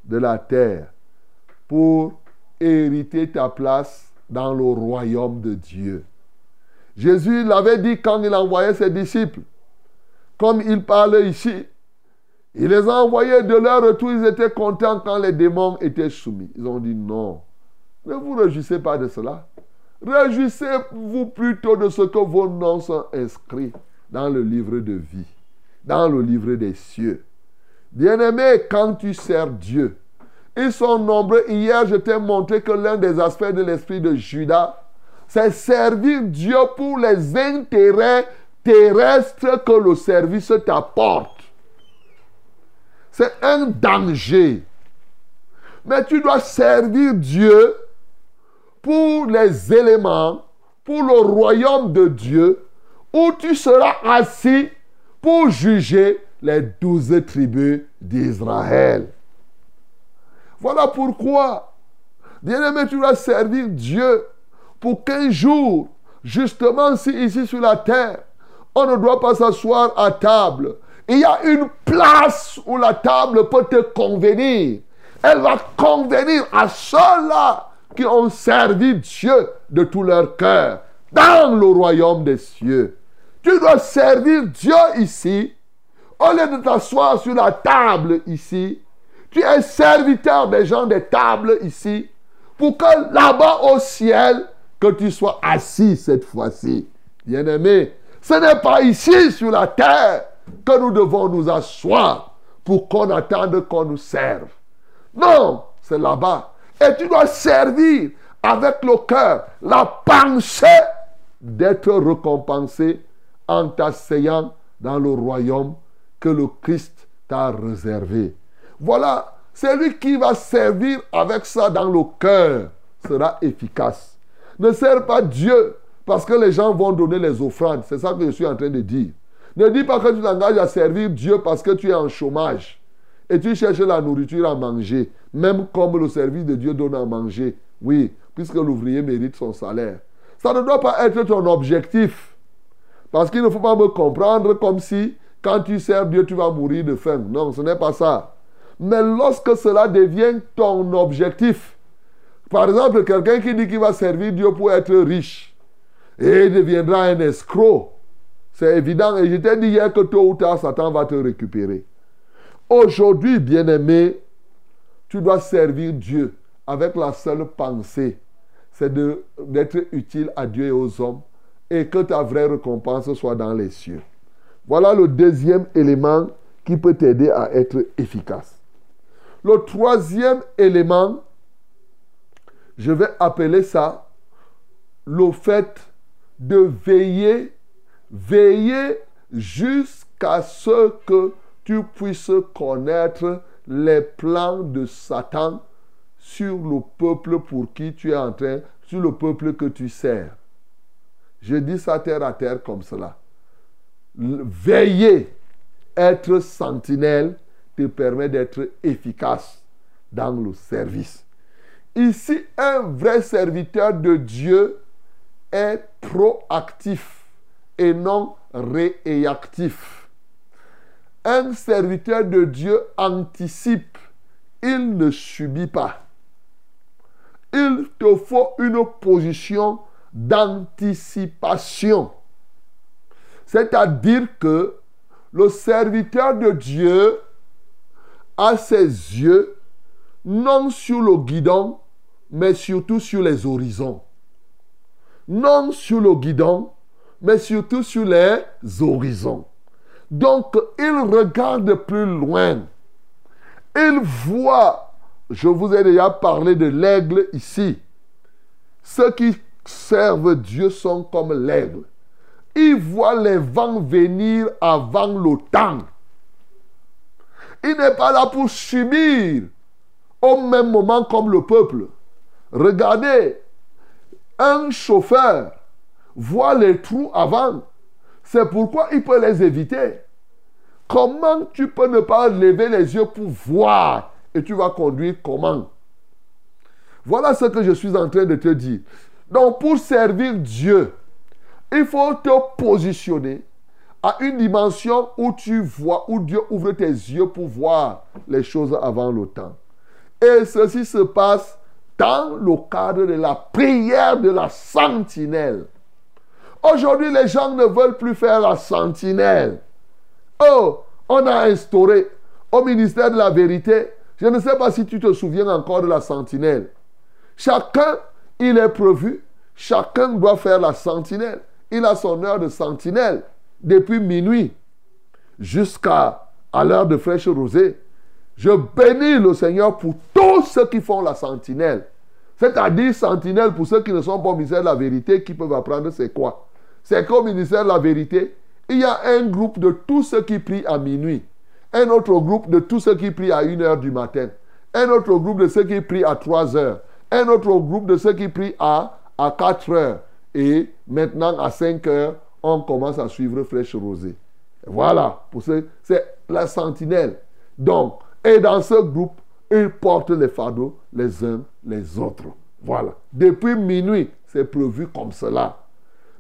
de la terre, pour hériter ta place dans le royaume de Dieu. Jésus l'avait dit quand il envoyait ses disciples. Comme il parle ici, il les a envoyés de leur retour, ils étaient contents quand les démons étaient soumis. Ils ont dit non. Ne vous réjouissez pas de cela. Réjouissez-vous plutôt de ce que vos noms sont inscrits dans le livre de vie, dans le livre des cieux. Bien-aimé, quand tu sers Dieu, ils sont nombreux. Hier, je t'ai montré que l'un des aspects de l'esprit de Judas, c'est servir Dieu pour les intérêts terrestres que le service t'apporte. C'est un danger. Mais tu dois servir Dieu pour les éléments, pour le royaume de Dieu, où tu seras assis pour juger les douze tribus d'Israël. Voilà pourquoi, bien-aimé, tu dois servir Dieu pour qu'un jour, justement, si ici sur la terre, on ne doit pas s'asseoir à table. Il y a une place où la table peut te convenir. Elle va convenir à ceux-là qui ont servi Dieu de tout leur cœur dans le royaume des cieux. Tu dois servir Dieu ici. Au lieu de t'asseoir sur la table ici, tu es serviteur des gens des tables ici. Pour que là-bas au ciel, que tu sois assis cette fois-ci. Bien-aimé, ce n'est pas ici sur la terre que nous devons nous asseoir pour qu'on attende qu'on nous serve. Non, c'est là-bas. Et tu dois servir avec le cœur, la pensée d'être récompensé en t'asseyant dans le royaume que le Christ t'a réservé. Voilà, celui qui va servir avec ça dans le cœur sera efficace. Ne sers pas Dieu parce que les gens vont donner les offrandes. C'est ça que je suis en train de dire. Ne dis pas que tu t'engages à servir Dieu parce que tu es en chômage et tu cherches la nourriture à manger, même comme le service de Dieu donne à manger. Oui, puisque l'ouvrier mérite son salaire. Ça ne doit pas être ton objectif. Parce qu'il ne faut pas me comprendre comme si quand tu sers Dieu, tu vas mourir de faim. Non, ce n'est pas ça. Mais lorsque cela devient ton objectif, par exemple, quelqu'un qui dit qu'il va servir Dieu pour être riche, Et il deviendra un escroc. C'est évident. Et je t'ai dit hier que tôt ou tard, Satan va te récupérer. Aujourd'hui, bien-aimé, tu dois servir Dieu avec la seule pensée, c'est d'être utile à Dieu et aux hommes et que ta vraie récompense soit dans les cieux. Voilà le deuxième élément qui peut t'aider à être efficace. Le troisième élément, je vais appeler ça le fait de veiller, veiller jusqu'à ce que tu puisses connaître les plans de Satan sur le peuple pour qui tu es en train, sur le peuple que tu sers. Je dis ça terre à terre comme cela. Veiller, être sentinelle, te permet d'être efficace dans le service. Ici, un vrai serviteur de Dieu est proactif et non réactif. Un serviteur de Dieu anticipe, il ne subit pas. Il te faut une position d'anticipation. C'est-à-dire que le serviteur de Dieu ses yeux non sur le guidon, mais surtout sur les horizons. Non sur le guidon, mais surtout sur les horizons. Donc, il regarde plus loin. Il voit, je vous ai déjà parlé de l'aigle ici. Ceux qui servent Dieu sont comme l'aigle. Ils voient les vents venir avant le temps. Il n'est pas là pour subir au même moment comme le peuple. Regardez, un chauffeur voit les trous avant. C'est pourquoi il peut les éviter. Comment tu peux ne pas lever les yeux pour voir et tu vas conduire comment? Voilà ce que je suis en train de te dire. Donc pour servir Dieu, il faut te positionner à une dimension où tu vois, où Dieu ouvre tes yeux pour voir les choses avant le temps. Et ceci se passe dans le cadre de la prière de la sentinelle. Aujourd'hui, les gens ne veulent plus faire la sentinelle. Oh, on a instauré au ministère de la vérité, je ne sais pas si tu te souviens encore de la sentinelle. Chacun, il est prévu, chacun doit faire la sentinelle. Il a son heure de sentinelle depuis minuit jusqu'à à l'heure de fraîche rosée. Je bénis le Seigneur pour tous ceux qui font la sentinelle. C'est-à-dire sentinelle pour ceux qui ne sont pas au ministère de la vérité, qui peuvent apprendre c'est quoi. C'est qu'au ministère de la vérité, il y a un groupe de tous ceux qui prient à minuit. Un autre groupe de tous ceux qui prient à 1 heure du matin. Un autre groupe de ceux qui prient à 3 heures. Un autre groupe de ceux qui prient à, à 4 heures. Et maintenant, à 5 heures, on commence à suivre Fraîche Rosée. Voilà, c'est la sentinelle. Donc, et dans ce groupe, ils portent les fardeaux les uns les autres. Voilà. Depuis minuit, c'est prévu comme cela.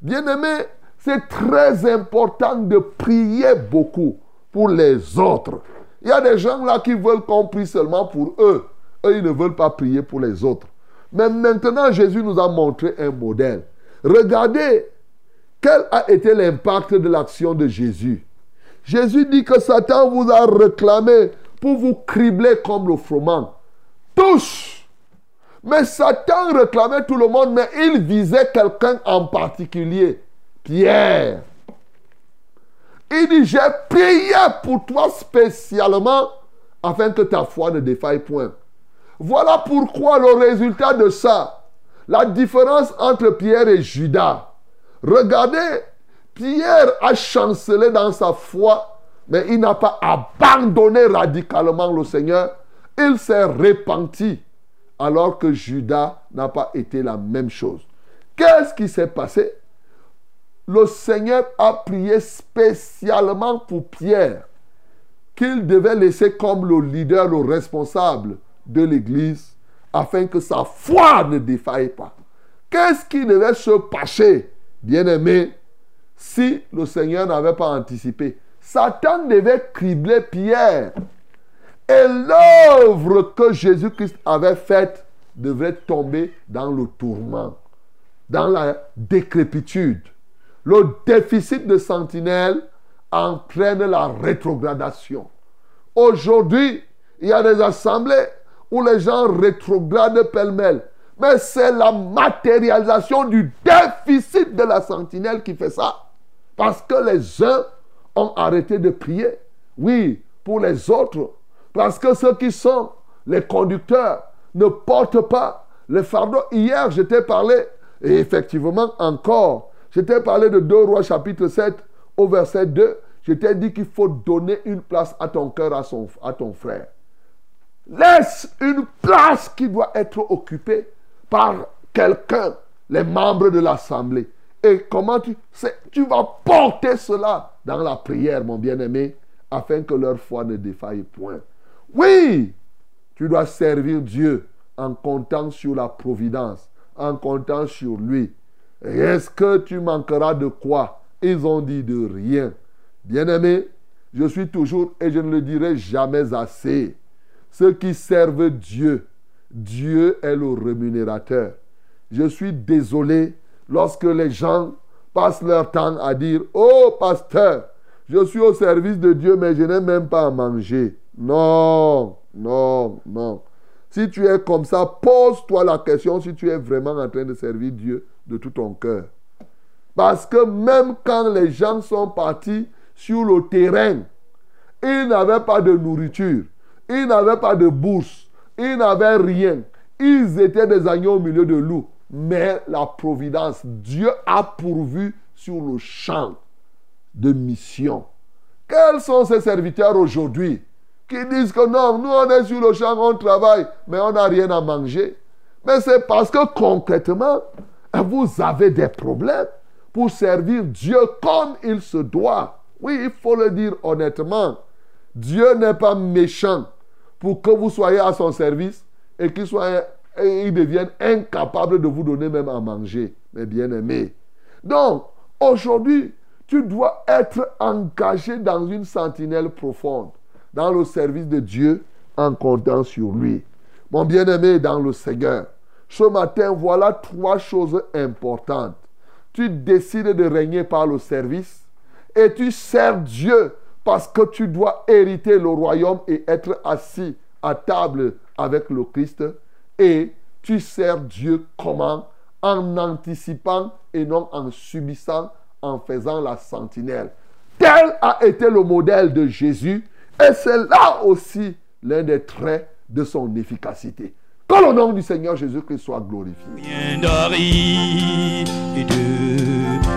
Bien-aimé, c'est très important de prier beaucoup pour les autres. Il y a des gens là qui veulent qu'on prie seulement pour eux. Eux, ils ne veulent pas prier pour les autres. Mais maintenant, Jésus nous a montré un modèle. Regardez quel a été l'impact de l'action de Jésus? Jésus dit que Satan vous a réclamé pour vous cribler comme le froment. Tous. Mais Satan réclamait tout le monde, mais il visait quelqu'un en particulier. Pierre. Il dit, j'ai prié pour toi spécialement afin que ta foi ne défaille point. Voilà pourquoi le résultat de ça, la différence entre Pierre et Judas. Regardez, Pierre a chancelé dans sa foi, mais il n'a pas abandonné radicalement le Seigneur. Il s'est repenti, alors que Judas n'a pas été la même chose. Qu'est-ce qui s'est passé? Le Seigneur a prié spécialement pour Pierre, qu'il devait laisser comme le leader, le responsable de l'Église, afin que sa foi ne défaille pas. Qu'est-ce qui devait se passer, bien-aimé, si le Seigneur n'avait pas anticipé Satan devait cribler Pierre. Et l'œuvre que Jésus-Christ avait faite devrait tomber dans le tourment. dans la décrépitude. Le déficit de sentinelle entraîne la rétrogradation. Aujourd'hui, il y a des assemblées où les gens rétrogradent pêle-mêle. Mais c'est la matérialisation du déficit de la sentinelle qui fait ça. Parce que les uns ont arrêté de prier. Oui, pour les autres. Parce que ceux qui sont les conducteurs ne portent pas le fardeau. Hier, je t'ai parlé, et effectivement encore, je t'ai parlé de 2 Rois chapitre 7 au verset 2. Je t'ai dit qu'il faut donner une place à ton cœur, à, à ton frère. Laisse une place qui doit être occupée par quelqu'un, les membres de l'assemblée. Et comment tu, tu vas porter cela dans la prière, mon bien-aimé, afin que leur foi ne défaille point. Oui, tu dois servir Dieu en comptant sur la providence, en comptant sur lui. Est-ce que tu manqueras de quoi? Ils ont dit de rien. Bien-aimé, je suis toujours, et je ne le dirai jamais assez, ceux qui servent Dieu, Dieu est le rémunérateur. Je suis désolé lorsque les gens passent leur temps à dire, oh pasteur, je suis au service de Dieu, mais je n'ai même pas à manger. Non, non, non. Si tu es comme ça, pose-toi la question si tu es vraiment en train de servir Dieu de tout ton cœur. Parce que même quand les gens sont partis sur le terrain, ils n'avaient pas de nourriture, ils n'avaient pas de bourse, ils n'avaient rien. Ils étaient des agneaux au milieu de loups. Mais la providence, Dieu a pourvu sur le champ de mission. Quels sont ces serviteurs aujourd'hui qui disent que non, nous on est sur le champ, on travaille, mais on n'a rien à manger? Mais c'est parce que concrètement, vous avez des problèmes pour servir Dieu comme il se doit. Oui, il faut le dire honnêtement. Dieu n'est pas méchant pour que vous soyez à son service et qu'il soit et devienne incapable de vous donner même à manger, mes bien-aimés. Donc, aujourd'hui, tu dois être engagé dans une sentinelle profonde, dans le service de Dieu, en comptant sur lui. Mon bien-aimé dans le Seigneur, ce matin, voilà trois choses importantes. Tu décides de régner par le service et tu sers Dieu parce que tu dois hériter le royaume et être assis à table avec le Christ. Et tu sers Dieu comment? En anticipant et non en subissant, en faisant la sentinelle. Tel a été le modèle de Jésus et c'est là aussi l'un des traits de son efficacité. Que le nom du Seigneur Jésus-Christ soit glorifié.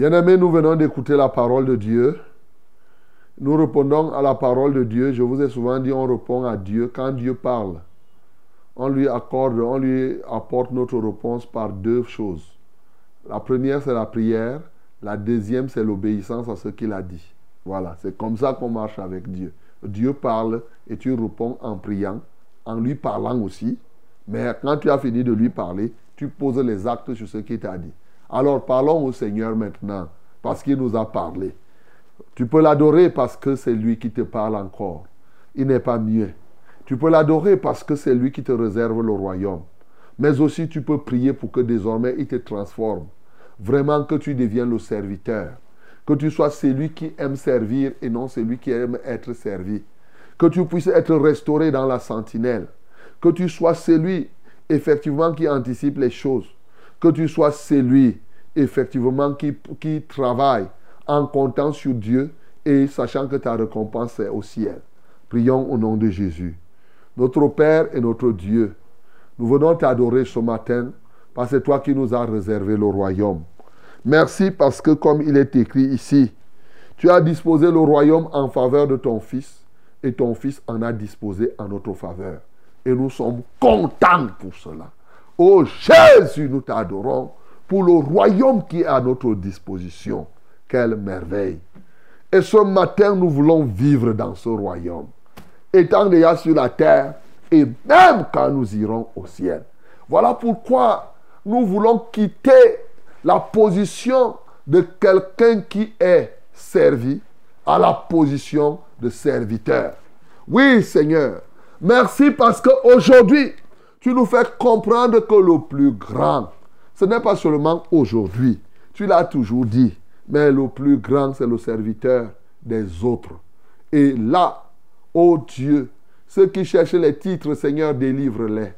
Bien-aimés, nous venons d'écouter la parole de Dieu. Nous répondons à la parole de Dieu. Je vous ai souvent dit, on répond à Dieu quand Dieu parle. On lui accorde, on lui apporte notre réponse par deux choses. La première, c'est la prière. La deuxième, c'est l'obéissance à ce qu'il a dit. Voilà, c'est comme ça qu'on marche avec Dieu. Dieu parle et tu réponds en priant, en lui parlant aussi. Mais quand tu as fini de lui parler, tu poses les actes sur ce qu'il t'a dit. Alors parlons au Seigneur maintenant, parce qu'il nous a parlé. Tu peux l'adorer parce que c'est lui qui te parle encore. Il n'est pas mieux. Tu peux l'adorer parce que c'est lui qui te réserve le royaume. Mais aussi tu peux prier pour que désormais il te transforme. Vraiment que tu deviennes le serviteur. Que tu sois celui qui aime servir et non celui qui aime être servi. Que tu puisses être restauré dans la sentinelle. Que tu sois celui, effectivement, qui anticipe les choses. Que tu sois celui, effectivement, qui, travaille en comptant sur Dieu et sachant que ta récompense est au ciel. Prions au nom de Jésus. Notre Père et notre Dieu, nous venons t'adorer ce matin parce que c'est toi qui nous as réservé le royaume. Merci parce que comme il est écrit ici, tu as disposé le royaume en faveur de ton Fils et ton Fils en a disposé en notre faveur. Et nous sommes contents pour cela. Oh Jésus, nous t'adorons pour le royaume qui est à notre disposition. Quelle merveille. Et ce matin, nous voulons vivre dans ce royaume. Étant déjà sur la terre et même quand nous irons au ciel. Voilà pourquoi nous voulons quitter la position de quelqu'un qui est servi à la position de serviteur. Oui, Seigneur. Merci parce qu'aujourd'hui, tu nous fais comprendre que le plus grand, ce n'est pas seulement aujourd'hui. Tu l'as toujours dit. Mais le plus grand, c'est le serviteur des autres. Et là, ô Dieu, ceux qui cherchent les titres, Seigneur, délivre-les.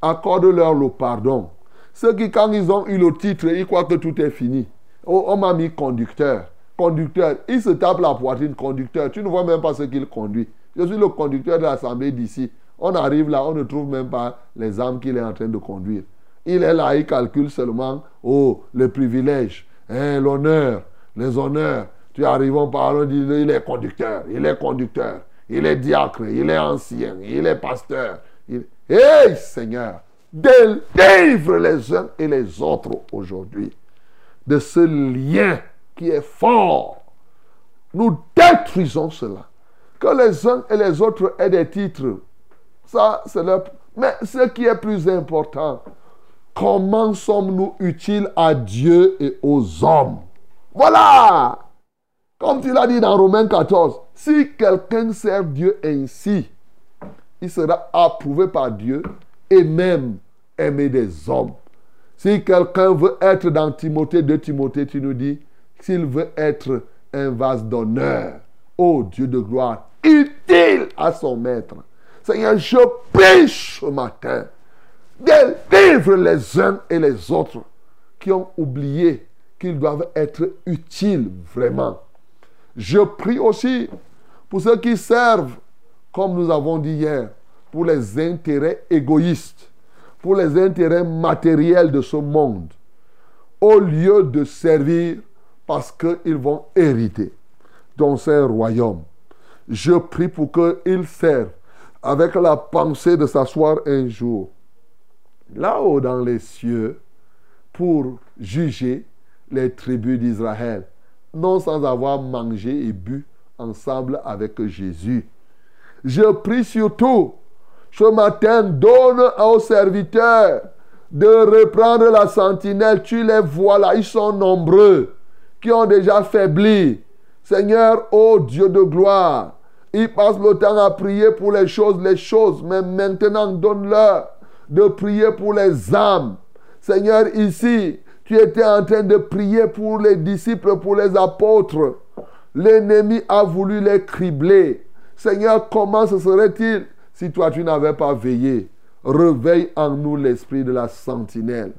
Accorde-leur le pardon. Ceux qui, quand ils ont eu le titre, ils croient que tout est fini. Oh, on m'a mis conducteur. Conducteur. Il se tape la poitrine, conducteur. Tu ne vois même pas ce qu'il conduit. Je suis le conducteur de l'assemblée d'ici. On arrive là, on ne trouve même pas les âmes qu'il est en train de conduire. Il est là, il calcule seulement, oh, les privilèges, hein, l'honneur, les honneurs. Tu arrives, on parle, on dit, il est conducteur, il est conducteur, il est diacre, il est ancien, il est pasteur. Il... Hey Seigneur, délivre les uns et les autres aujourd'hui de ce lien qui est fort. Nous détruisons cela. Que les uns et les autres aient des titres, ça c'est. Mais ce qui est plus important, comment sommes-nous utiles à Dieu et aux hommes? Voilà Comme tu l'as dit dans Romains 14, si quelqu'un sert Dieu ainsi, il sera approuvé par Dieu et même aimé des hommes. Si quelqu'un veut être dans Timothée, de Timothée, tu nous dis, s'il veut être un vase d'honneur, ô Dieu de gloire, utile à son maître. Seigneur, je prie ce matin, délivre les uns et les autres qui ont oublié qu'ils doivent être utiles vraiment. Je prie aussi pour ceux qui servent, comme nous avons dit hier, pour les intérêts égoïstes, pour les intérêts matériels de ce monde, au lieu de servir parce qu'ils vont hériter dans un royaume. Je prie pour qu'ils servent avec la pensée de s'asseoir un jour là-haut dans les cieux pour juger les tribus d'Israël, non sans avoir mangé et bu ensemble avec Jésus. Je prie surtout, ce matin, donne aux serviteurs de reprendre la sentinelle. Tu les vois là, ils sont nombreux, qui ont déjà faibli. Seigneur, ô Dieu de gloire, ils passent le temps à prier pour les choses, les choses, mais maintenant donne-leur de prier pour les âmes. Seigneur, ici, tu étais en train de prier pour les disciples, pour les apôtres. L'ennemi a voulu les cribler. Seigneur, comment ce serait-il si toi tu n'avais pas veillé? Réveille en nous l'esprit de la sentinelle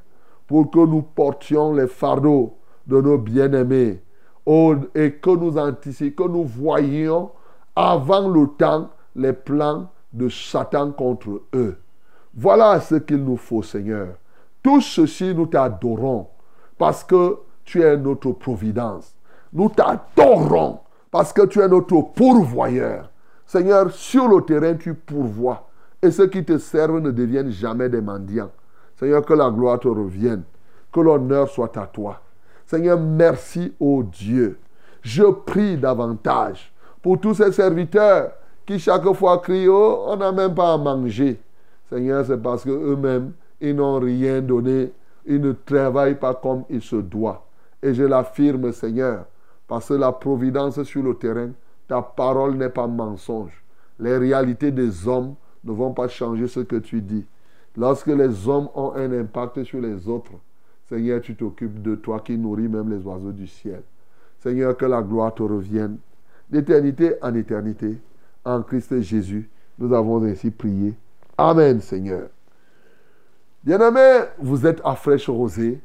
pour que nous portions les fardeaux de nos bien-aimés oh, et que nous anticipions, que nous voyions avant le temps les plans de Satan contre eux. Voilà ce qu'il nous faut, Seigneur. Tout ceci, nous t'adorons parce que tu es notre providence. Nous t'adorons parce que tu es notre pourvoyeur. Seigneur, sur le terrain, tu pourvois. Et ceux qui te servent ne deviennent jamais des mendiants. Seigneur, que la gloire te revienne. Que l'honneur soit à toi. Seigneur, merci, ô Dieu. Je prie davantage pour tous ces serviteurs qui chaque fois crient, oh, on n'a même pas à manger. Seigneur, c'est parce qu'eux-mêmes, ils n'ont rien donné. Ils ne travaillent pas comme il se doit. Et je l'affirme, Seigneur, parce que la providence sur le terrain, ta parole n'est pas mensonge. Les réalités des hommes ne vont pas changer ce que tu dis. Lorsque les hommes ont un impact sur les autres, Seigneur, tu t'occupes de toi qui nourris même les oiseaux du ciel. Seigneur, que la gloire te revienne. D'éternité en éternité, en Christ Jésus, nous avons ainsi prié. Amen, Seigneur. Bien-aimés, vous êtes à fraîche rosée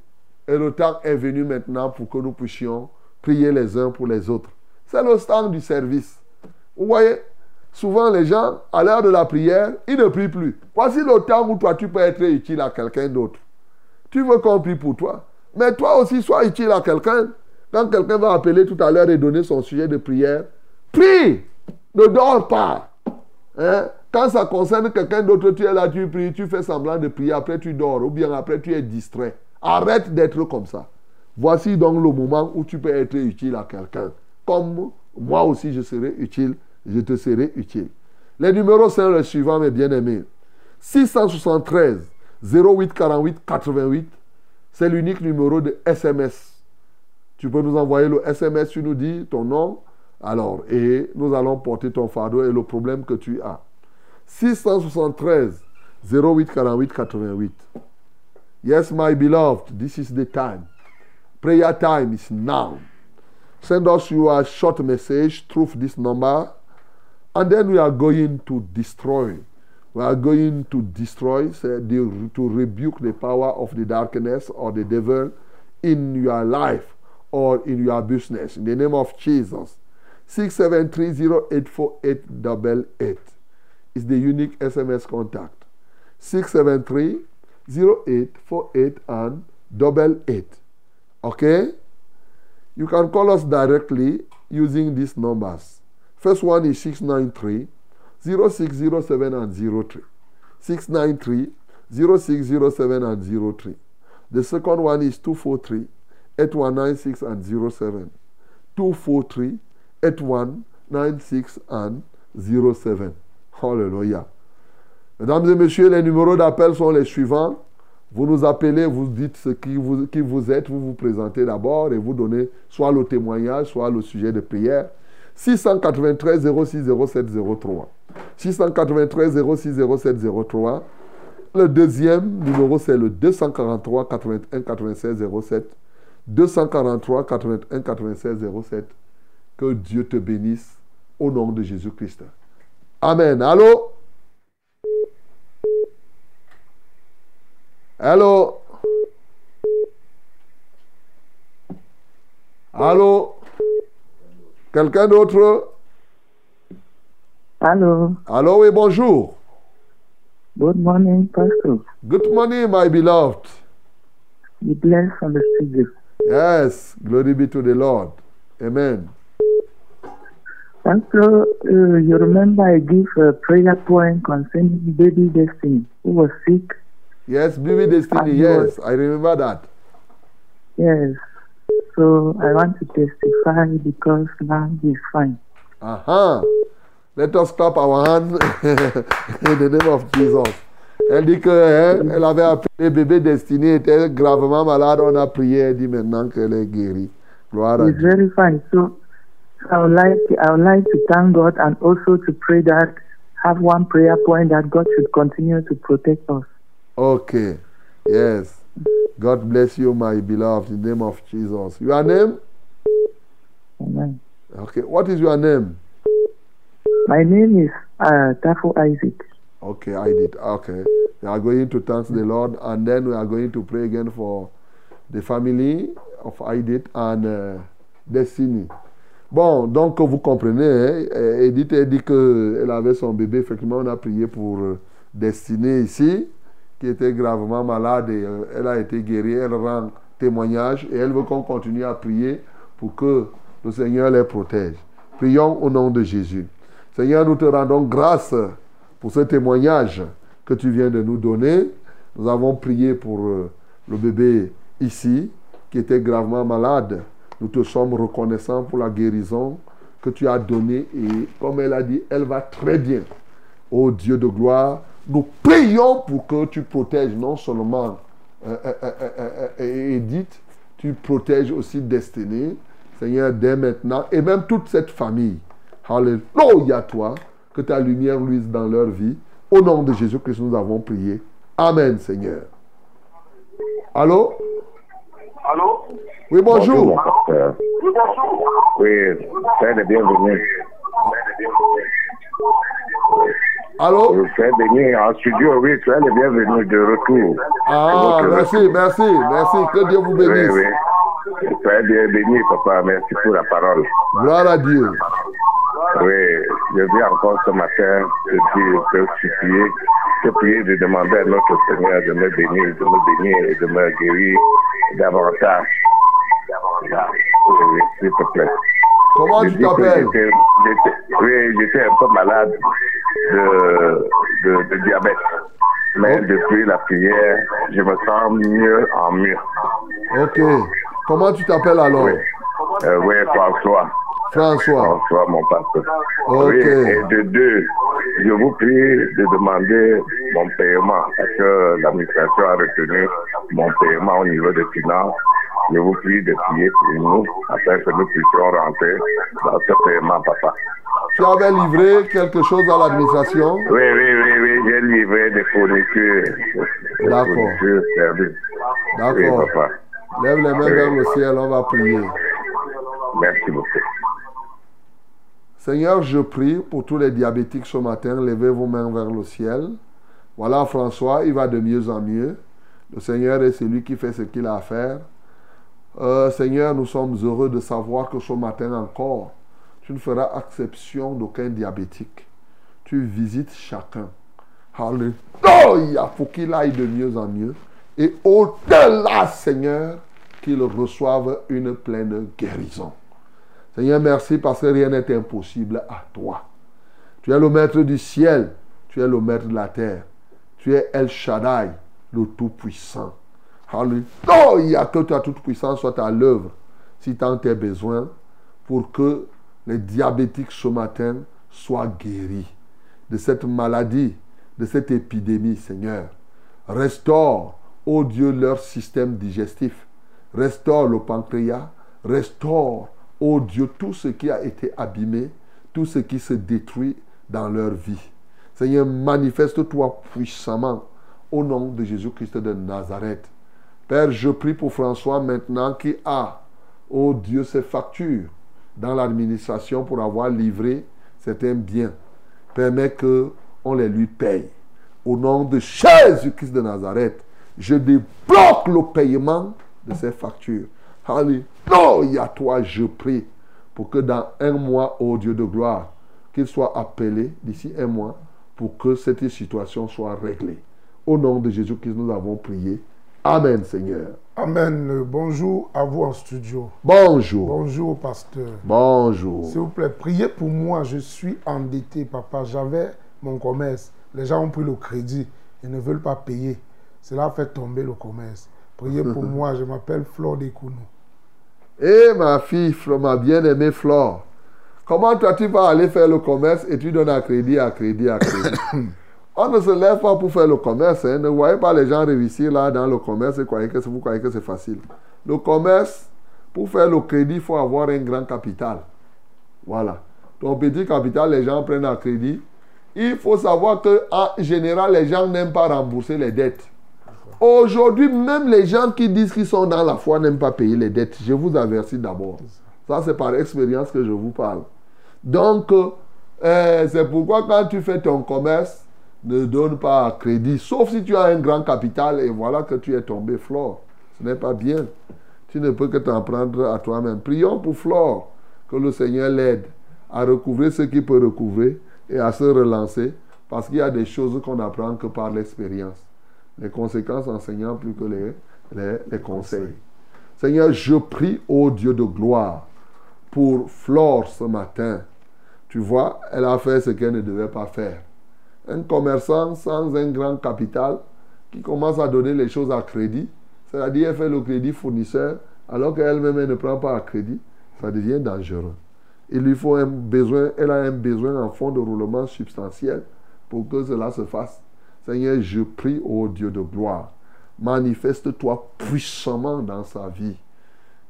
et le temps est venu maintenant pour que nous puissions prier les uns pour les autres. C'est le temps du service. Vous voyez, souvent les gens, à l'heure de la prière, ils ne prient plus. Voici le temps où toi, tu peux être utile à quelqu'un d'autre. Tu veux qu'on prie pour toi. Mais toi aussi, sois utile à quelqu'un. Quand quelqu'un va appeler tout à l'heure et donner son sujet de prière, prie. Ne dors pas. Hein? Quand ça concerne quelqu'un d'autre, tu es là, tu pries, tu fais semblant de prier, après tu dors, ou bien après tu es distrait. Arrête d'être comme ça. Voici donc le moment où tu peux être utile à quelqu'un. Comme moi aussi je serai utile, je te serai utile. Les numéros sont les suivants, mes bien-aimés. 673 08 48 88, c'est l'unique numéro de SMS. Tu peux nous envoyer le SMS, tu nous dis ton nom, alors, et nous allons porter ton fardeau et le problème que tu as. 673 08 48 88. Yes, my beloved, this is the time. Prayer time is now. Send us your short message through this number, and then we are going to destroy. We are going to destroy, to rebuke the power of the darkness or the devil in your life or in your business. In the name of Jesus. 673084888 is the unique SMS contact. 673 0848 and double eight. Okay? You can call us directly using these numbers. First one is 693 0607 and 03. 693 0607 and 03. The second one is 243 8196 and 07. 243 8196 and 07. Hallelujah. Mesdames et messieurs, les numéros d'appel sont les suivants. Vous nous appelez, vous dites ce qui vous, qui vous êtes, vous vous présentez d'abord et vous donnez soit le témoignage, soit le sujet de prière. 693 06 07 03. 693 06 07 03. Le deuxième numéro, c'est le 243 81 96 07. 243 81 96 07. Que Dieu te bénisse au nom de Jésus-Christ. Amen. Allô? Allô? Allô? Quelqu'un d'autre? Hello. Allô, oui, bonjour. Good morning, Pastor. Good morning, my beloved. Be blessed from the studio. Yes, glory be to the Lord. Amen. Pastor, uh, you remember I gave a prayer point concerning baby Destiny, who was sick? Yes, baby destiny, And yes, I remember that. Yes. So I want to testify because now he's fine. Uh-huh. Let us clap our hands <laughs> in the name of Jesus. Elle dit qu'elle elle avait appelé bébé destiné, était gravement malade. On a prié, elle dit maintenant qu'elle est guérie. Gloire à He's Dieu. very fine. So I would like I would like to thank God and also to pray that have one prayer point that God should continue to protect us. Okay. Yes. God bless you, my beloved, in the name of Jesus. Your name? Amen. Okay. What is your name? My name is uh, Tafo Isaac. Okay, I did. Okay. We are going to thank the Lord and then we are going to pray again for the family of Edith and uh, Destiny. Bon, donc vous comprenez, hein, euh, Edith a dit qu'elle avait son bébé. Effectivement, on a prié pour euh, Destiny ici, qui était gravement malade et euh, elle a été guérie. Elle rend témoignage et elle veut qu'on continue à prier pour que le Seigneur les protège. Prions au nom de Jésus. Seigneur, nous te rendons grâce pour ce témoignage que tu viens de nous donner. Nous avons prié pour euh, le bébé ici qui était gravement malade. Nous te sommes reconnaissants pour la guérison que tu as donnée et comme elle a dit, elle va très bien. Ô Dieu de gloire, nous prions pour que tu protèges non seulement euh, euh, euh, Edith, tu protèges aussi Destinée, Seigneur, dès maintenant, et même toute cette famille. Alléluia, toi, que ta lumière luise dans leur vie. Au nom de Jésus-Christ, nous avons prié. Amen, Seigneur. Allô? Allô? Oui, bonjour. mon pasteur. Oui, soyez le bienvenu. Allô? Oui, Soyez béni en studio, oui, soyez le bienvenu de retour. Ah, merci, retour. merci, merci. Que Dieu vous Oui, bénisse. oui. Soyez bien béni, papa. Merci pour la parole. Gloire à Dieu. Oui, je viens encore ce matin te dire, te supplier, te prier de demander à notre Seigneur de me bénir, de me bénir et de me guérir davantage. Oui, s'il te plaît. Comment Je tu t'appelles? Oui, j'étais un peu malade. de, de, de diabète. Mais depuis la prière, je me sens mieux en mieux. Ok. Comment tu t'appelles alors? Oui, Euh, oui François. François. François, mon pasteur. Oui, et de deux, je vous prie de demander mon paiement parce que l'administration a retenu mon paiement au niveau des finances. Je vous prie de prier pour nous afin que nous puissions rentrer dans ce paiement, papa. Tu avais livré quelque chose à l'administration? Oui, oui, oui, oui, j'ai livré des fournitures. D'accord. Oui, D'accord. Lève les mains vers le ciel, on va prier. Merci beaucoup. Seigneur, je prie pour tous les diabétiques ce matin. Levez vos mains vers le ciel. Voilà François, il va de mieux en mieux. Le Seigneur est celui qui fait ce qu'il a à faire. Euh, Seigneur, nous sommes heureux de savoir que ce matin encore, tu ne feras exception d'aucun diabétique. Tu visites chacun. Alléluia, pour qu'il aille de mieux en mieux. Et au-delà, Seigneur, qu'il reçoive une pleine guérison. Seigneur, merci parce que rien n'est impossible à toi. Tu es le maître du ciel, tu es le maître de la terre. Tu es El Shaddai, le Tout-Puissant. Alléluia, que ta toute puissance soit à l'œuvre, si tant est besoin, pour que les diabétiques ce matin soient guéris de cette maladie, de cette épidémie, Seigneur. Restaure, ô Dieu, leur système digestif. Restaure le pancréas. Restaure, ô Dieu, tout ce qui a été abîmé, tout ce qui se détruit dans leur vie. Seigneur, manifeste-toi puissamment au nom de Jésus-Christ de Nazareth. Père, je prie pour François maintenant qui a, ô Dieu, ses factures dans l'administration pour avoir livré certains biens. Permets que on les lui paye. Au nom de Jésus-Christ de Nazareth, je débloque le paiement de ces factures. Alléluia, toi, je prie pour que dans un mois, ô Dieu de gloire, qu'il soit appelé d'ici un mois pour que cette situation soit réglée. Au nom de Jésus-Christ, nous avons prié. Amen, Seigneur. Amen. Bonjour à vous en studio. Bonjour. Bonjour, pasteur. Bonjour. S'il vous plaît, priez pour moi. Je suis endetté, papa. J'avais mon commerce. Les gens ont pris le crédit. Ils ne veulent pas payer. Cela a fait tomber le commerce. Priez pour <laughs> moi. Je m'appelle Flore Dekounou. Eh ma fille, ma bien-aimée Flore, comment toi tu vas aller faire le commerce et tu donnes à crédit, à crédit, à crédit? <coughs> On ne se lève pas pour faire le commerce. hein. Ne voyez pas les gens réussir là dans le commerce et croyez que vous croyez que c'est facile. Le commerce, pour faire le crédit, il faut avoir un grand capital. Voilà. Ton petit capital, les gens prennent à crédit. Il faut savoir que en général, les gens n'aiment pas rembourser les dettes. Aujourd'hui, même les gens qui disent qu'ils sont dans la foi n'aiment pas payer les dettes. Je vous avertis d'abord. Ça, c'est par expérience que je vous parle. Donc, euh, c'est pourquoi quand tu fais ton commerce, ne donne pas crédit. Sauf si tu as un grand capital et voilà que tu es tombé Flore. Ce n'est pas bien. Tu ne peux que t'en prendre à toi-même. Prions pour Flore, que le Seigneur l'aide à recouvrer ce qu'il peut recouvrer et à se relancer, parce qu'il y a des choses qu'on n'apprend que par l'expérience. Les conséquences enseignant plus que les, les, conseils. Seigneur, je prie au Dieu de gloire pour Flore ce matin. Tu vois, elle a fait ce qu'elle ne devait pas faire. Un commerçant sans un grand capital qui commence à donner les choses à crédit, c'est-à-dire elle fait le crédit fournisseur alors qu'elle-même elle ne prend pas à crédit, ça devient dangereux. Il lui faut un besoin, elle a un besoin en fonds de roulement substantiel pour que cela se fasse. Seigneur, je prie au Dieu de gloire, manifeste-toi puissamment dans sa vie,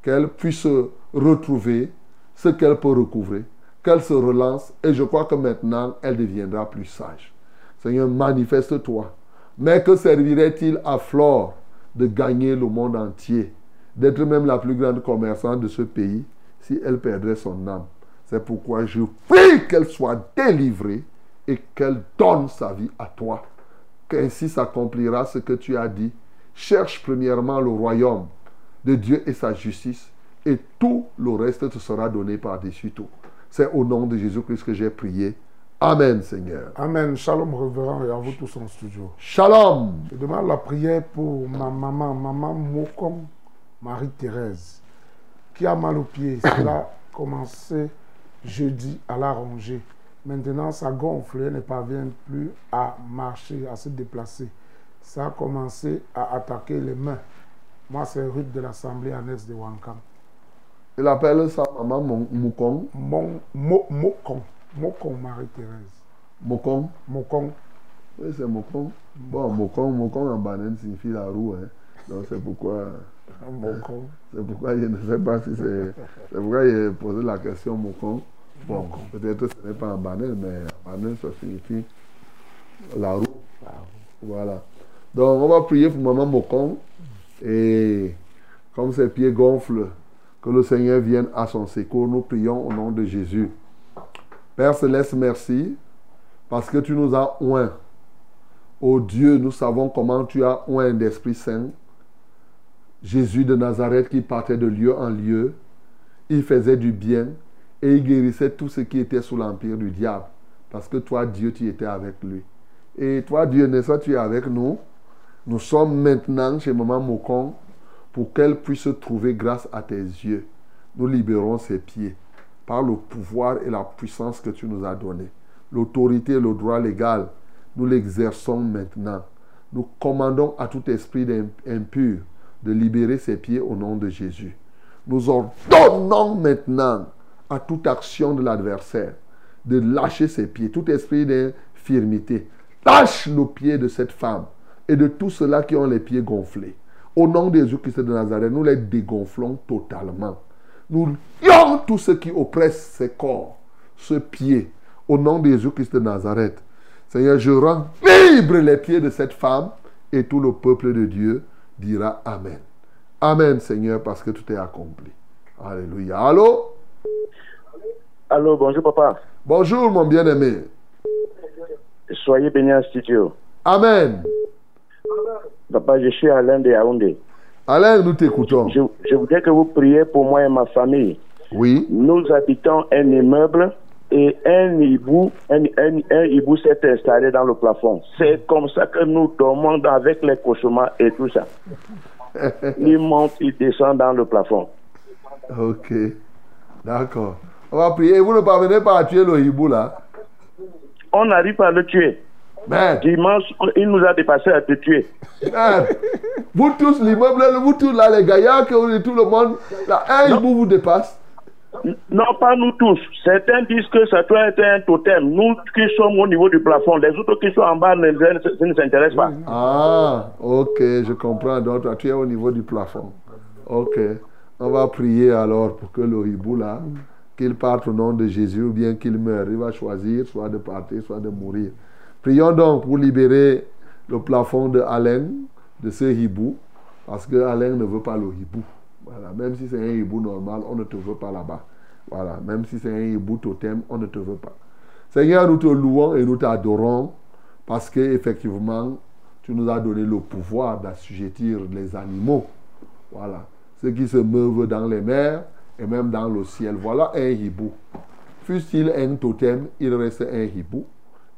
qu'elle puisse retrouver ce qu'elle peut recouvrer, qu'elle se relance et je crois que maintenant elle deviendra plus sage. Seigneur, manifeste-toi. Mais que servirait-il à Flore de gagner le monde entier, d'être même la plus grande commerçante de ce pays si elle perdrait son âme? C'est pourquoi je prie qu'elle soit délivrée et qu'elle donne sa vie à toi. Qu'ainsi s'accomplira ce que tu as dit. Cherche premièrement le royaume de Dieu et sa justice et tout le reste te sera donné par-dessus tout. C'est au nom de Jésus-Christ que j'ai prié. Amen, Seigneur. Amen. Shalom, révérend, et à vous tous en studio. Shalom. Je demande la prière pour ma maman, maman Mokom, Marie-Thérèse, qui a mal au pied. Cela a commencé jeudi à la rongée. Maintenant, ça gonfle, ne parvient plus à marcher, à se déplacer. Ça a commencé à attaquer les mains. Moi, c'est Ruth de l'Assemblée annexe de Wankam. Il appelle sa maman Moukong. Mon, Mo- Mokong. Mokong Marie-Thérèse. Mokong. Mokong. Oui, c'est Mokong. Bon, Mokong, Mokong en banane signifie la roue. Hein. Donc c'est pourquoi. Mokong. C'est pourquoi je ne sais pas si c'est. C'est pourquoi j'ai posé la question Mokong. Bon, peut-être ce n'est pas en banane, mais en banane, ça signifie la roue. Voilà. Donc, on va prier pour maman Mokong. Et comme ses pieds gonflent, que le Seigneur vienne à son secours. Nous prions au nom de Jésus. Père Céleste, merci parce que tu nous as oint. Ô Dieu, nous savons comment tu as oint d'Esprit Saint. Jésus de Nazareth qui partait de lieu en lieu, il faisait du bien et il guérissait tout ce qui était sous l'empire du diable. Parce que toi, Dieu, tu étais avec lui. Et toi, Dieu, n'est-ce pas, tu es avec nous. Nous sommes maintenant chez Maman Mokong pour qu'elle puisse trouver grâce à tes yeux. Nous libérons ses pieds par le pouvoir et la puissance que tu nous as donné. L'autorité et le droit légal, nous l'exerçons maintenant. Nous commandons à tout esprit impur de libérer ses pieds au nom de Jésus. Nous ordonnons maintenant à toute action de l'adversaire de lâcher ses pieds, tout esprit d'infirmité. Lâche le pied de cette femme et de tous ceux-là qui ont les pieds gonflés. Au nom de Jésus-Christ de Nazareth, nous les dégonflons totalement. Nous lions tous ceux qui oppressent ces corps, ce pied, au nom de Jésus-Christ de Nazareth. Seigneur, je rends libre les pieds de cette femme et tout le peuple de Dieu dira Amen. Amen, Seigneur, parce que tout est accompli. Alléluia. Allô? Allô, bonjour papa. Bonjour, mon bien-aimé. Soyez bénis en studio. Amen. Papa, je suis Alain de Yaoundé. Alain, nous t'écoutons. Je, je voudrais que vous priez pour moi et ma famille. Oui. Nous habitons un immeuble et un hibou, un, un- un hibou s'est installé dans le plafond. C'est comme ça que nous dormons avec les cauchemars et tout ça. <laughs> Il monte, il descend dans le plafond. Ok. D'accord. On va prier. Vous ne parvenez pas à tuer le hibou là On n'arrive pas à le tuer. Merde. Dimanche, il nous a dépassé à te tuer. Merde. Vous tous, l'immeuble, vous tous là, les gaillards, que tout le monde, là, un hibou vous dépasse. Non, pas nous tous. Certains disent que ça doit être un totem. Nous qui sommes au niveau du plafond, les autres qui sont en bas ne, ne- ne s'intéressent pas. Ah, ok, je comprends. Donc, tu es au niveau du plafond. Ok. On va prier alors pour que le hibou là, qu'il parte au nom de Jésus ou bien qu'il meure. Il va choisir soit de partir, soit de mourir. Prions donc pour libérer le plafond de Alain, de ce hibou, parce que Alain ne veut pas le hibou. Voilà. Même si c'est un hibou normal, on ne te veut pas là-bas. Voilà. Même si c'est un hibou totem, on ne te veut pas. Seigneur, nous te louons et nous t'adorons parce que effectivement, tu nous as donné le pouvoir d'assujettir les animaux. Voilà. Ceux qui se meuvent dans les mers et même dans le ciel. Voilà un hibou. Fût-il un totem, il reste un hibou.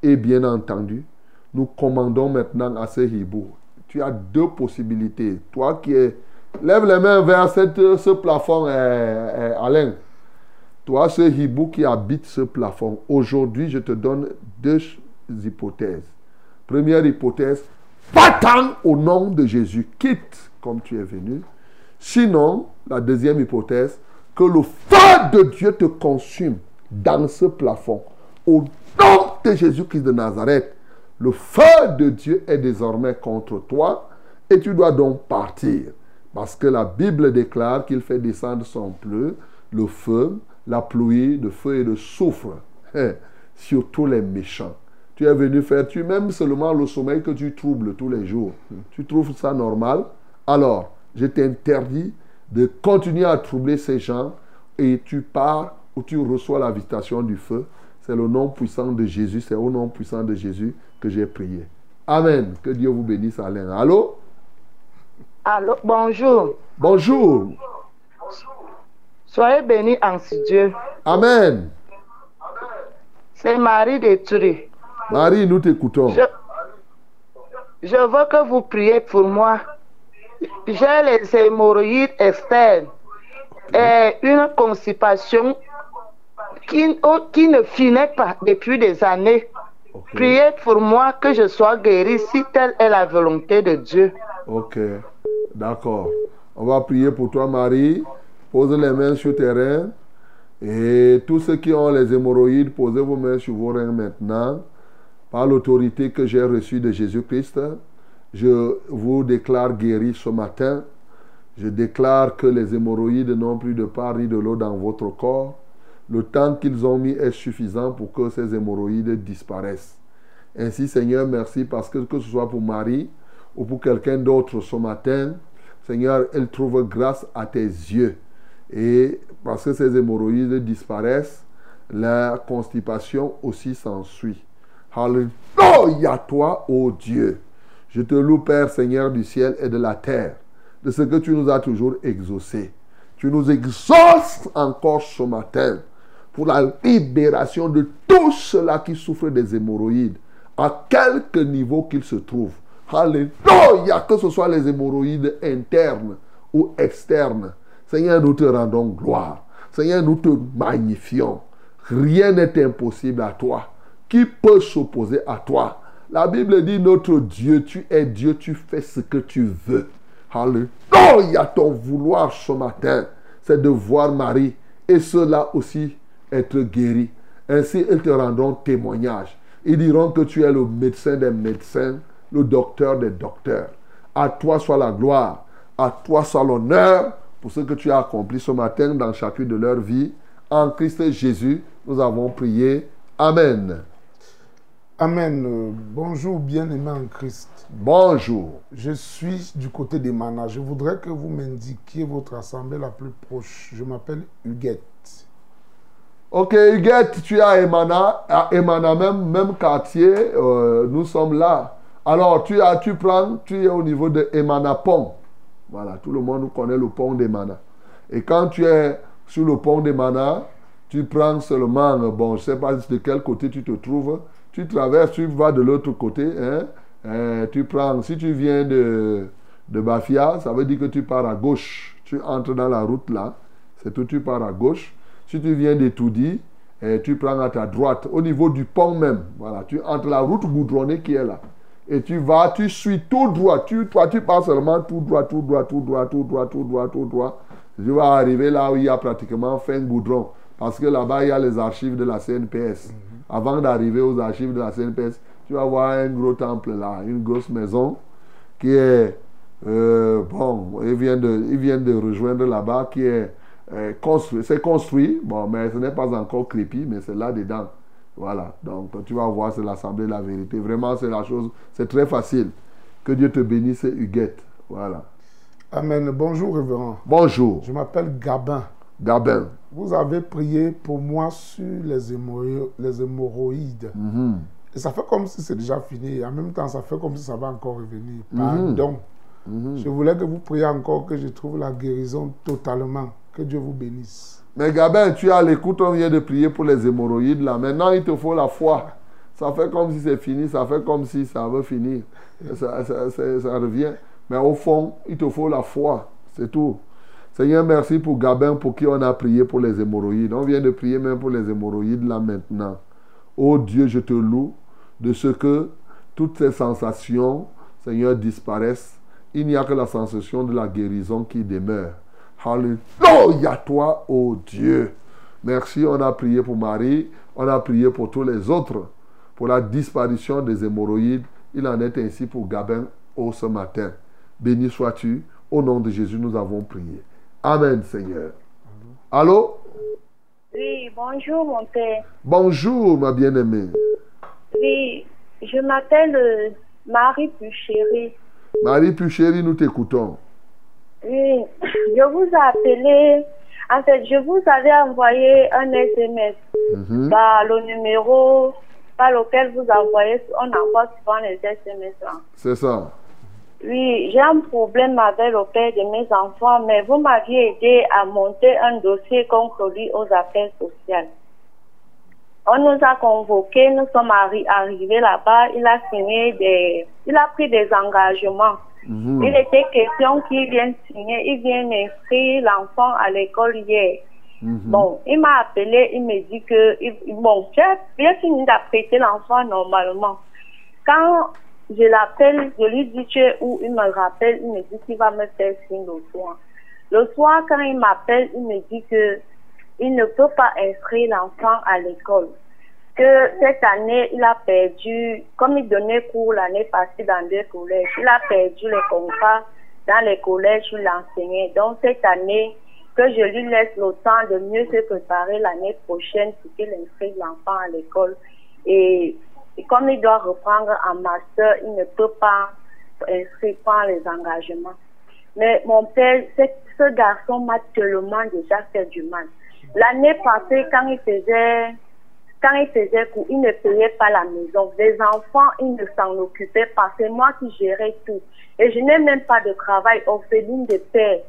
Et bien entendu, nous commandons maintenant à ce hibou. Tu as deux possibilités. Toi qui es. Lève les mains vers cette- ce plafond, euh, euh, Alain. Toi, ce hibou qui habite ce plafond, aujourd'hui, je te donne deux hypothèses. Première hypothèse, va-t'en au nom de Jésus, quitte comme tu es venu. Sinon, la deuxième hypothèse, que le feu de Dieu te consume dans ce plafond. Au nom de Jésus-Christ de Nazareth, le feu de Dieu est désormais contre toi et tu dois donc partir. Parce que la Bible déclare qu'il fait descendre son pleu, le feu, la pluie de feu et de soufre hein, sur tous les méchants. Tu es venu faire, tu même seulement le sommeil que tu troubles tous les jours. Tu trouves ça normal? Alors, je t'interdis de continuer à troubler ces gens et tu pars ou tu reçois la visitation du feu. C'est le nom puissant de Jésus, c'est au nom puissant de Jésus que j'ai prié. Amen. Que Dieu vous bénisse, Alain. Allô? Allô, bonjour. Bonjour. Soyez bénis en ce Dieu. Amen. C'est Marie de Turi. Marie, nous t'écoutons. Je, je veux que vous priez pour moi. J'ai les hémorroïdes externes et une constipation qui, qui ne finit pas depuis des années. Priez pour moi que je sois guéri si telle est la volonté de Dieu. Ok, d'accord. On va prier pour toi, Marie. Pose les mains sur tes reins. Et tous ceux qui ont les hémorroïdes, posez vos mains sur vos reins maintenant. Par l'autorité que j'ai reçue de Jésus-Christ, je vous déclare guéri ce matin. Je déclare que les hémorroïdes n'ont plus de part ni de l'eau dans votre corps. Le temps qu'ils ont mis est suffisant pour que ces hémorroïdes disparaissent. Ainsi, Seigneur, merci parce que que ce soit pour Marie ou pour quelqu'un d'autre ce matin, Seigneur, elle trouve grâce à tes yeux. Et parce que ces hémorroïdes disparaissent, la constipation aussi s'ensuit. Alléluia toi, ô Dieu. Je te loue, Père, Seigneur du ciel et de la terre, de ce que tu nous as toujours exaucé. Tu nous exauces encore ce matin pour la libération de tous ceux-là qui souffrent des hémorroïdes, à quelque niveau qu'ils se trouvent. Alléluia, que ce soit les hémorroïdes internes ou externes. Seigneur, nous te rendons gloire. Seigneur, nous te magnifions. Rien n'est impossible à toi. Qui peut s'opposer à toi? La Bible dit, notre Dieu, tu es Dieu, tu fais ce que tu veux. Alléluia, ton vouloir ce matin, c'est de voir Marie et cela aussi être guéri. Ainsi, ils te rendront témoignage. Ils diront que tu es le médecin des médecins, le docteur des docteurs. À toi soit la gloire, à toi soit l'honneur pour ce que tu as accompli ce matin dans chacune de leur vie. En Christ Jésus, nous avons prié. Amen. Amen. Euh, Bonjour, bien-aimé en Christ. Bonjour. Je suis du côté des manas. Je voudrais que vous m'indiquiez votre assemblée la plus proche. Je m'appelle Huguette. Ok, Huguette, tu es à Emana, à Emana, même, même quartier, euh, nous sommes là. Alors, tu, as, tu prends, tu es au niveau de Emana Pont. Voilà, tout le monde connaît le pont d'Emana. Et quand tu es sur le pont d'Emana, tu prends seulement, bon, je ne sais pas de quel côté tu te trouves, tu traverses, tu vas de l'autre côté, hein, euh, tu prends, si tu viens de, de Bafia, ça veut dire que tu pars à gauche. Tu entres dans la route là, c'est tout, tu pars à gauche. Si tu viens d'Etoudi, eh, tu prends à ta droite, au niveau du pont même. Voilà, tu entres la route goudronnée qui est là. Et tu vas, tu suis tout droit. Tu, toi, tu pars seulement tout droit, tout droit, tout droit, tout droit, tout droit, tout droit. Tu vas arriver là où il y a pratiquement fin goudron. Parce que là-bas, il y a les archives de la CNPS. Avant d'arriver aux archives de la CNPS, tu vas voir un gros temple là, une grosse maison qui est, euh, bon, ils viennent de, ils viennent de rejoindre là-bas, qui est euh, construit. C'est construit, bon, mais ce n'est pas encore crépi, mais c'est là-dedans. Voilà, donc tu vas voir, c'est l'Assemblée de la vérité. Vraiment, c'est la chose, c'est très facile. Que Dieu te bénisse, Huguette. Voilà. Amen. Bonjour, révérend. Bonjour. Je m'appelle Gabin. Gabin. Vous avez prié pour moi sur les, hémorro- les hémorroïdes. Mhm. Et ça fait comme si c'est déjà fini. Et en même temps, ça fait comme si ça va encore revenir. Mhm. Pardon. Mhm. Je voulais que vous priez encore que je trouve la guérison totalement. Que Dieu vous bénisse. Mais Gabin, tu es à l'écoute, on vient de prier pour les hémorroïdes là. Maintenant, il te faut la foi. Ça fait comme si c'est fini, ça fait comme si ça veut finir. Ça, ça- ça- ça revient. Mais au fond, il te faut la foi. C'est tout. Seigneur, merci pour Gabin pour qui on a prié pour les hémorroïdes. On vient de prier même pour les hémorroïdes là maintenant. Oh Dieu, je te loue de ce que toutes ces sensations, Seigneur, disparaissent. Il n'y a que la sensation de la guérison qui demeure. Alléluia toi, oh Dieu. Merci, on a prié pour Marie, on a prié pour tous les autres, pour la disparition des hémorroïdes. Il en est ainsi pour Gabin au ce matin. Béni sois-tu. Au nom de Jésus, nous avons prié. Amen, Seigneur. Allô? Oui, bonjour mon père. Bonjour, ma bien-aimée. Oui, je m'appelle euh, Marie Puchéry. Marie Puchéry, nous t'écoutons. Oui, je vous ai appelé. En fait, je vous avais envoyé un SMS Mhm. par le numéro par lequel vous envoyez, on envoie souvent les SMS. C'est ça. Oui, j'ai un problème avec le père de mes enfants, mais vous m'aviez aidé à monter un dossier contre lui aux affaires sociales. On nous a convoqués, nous sommes arri- arrivés là-bas, il a signé des, il a pris des engagements. Mhm. Il était question qu'il vienne signer, il vient inscrire l'enfant à l'école hier. Mhm. Bon, il m'a appelé, il me dit que, il- bon, j'ai fini d'apprêter l'enfant normalement. Quand je l'appelle, je lui dis tu es où, il me rappelle, il me dit qu'il va me faire signe le soir. Le soir, quand il m'appelle, il me dit que il ne peut pas inscrire l'enfant à l'école. Que cette année, il a perdu, comme il donnait cours l'année passée dans deux collèges, il a perdu les contrats dans les collèges où il enseignait. Donc cette année, que je lui laisse le temps de mieux se préparer l'année prochaine pour qu'il inscrive l'enfant à l'école. Et, comme il doit reprendre un master, il ne peut pas inscrire prendre les engagements. Mais mon père, ce, ce garçon m'a tellement déjà fait du mal. L'année passée, quand il faisait, quand il faisait cours, il ne payait pas la maison. Les enfants, il ne s'en occupait pas. C'est moi qui gérais tout. Et je n'ai même pas de travail, orpheline de père.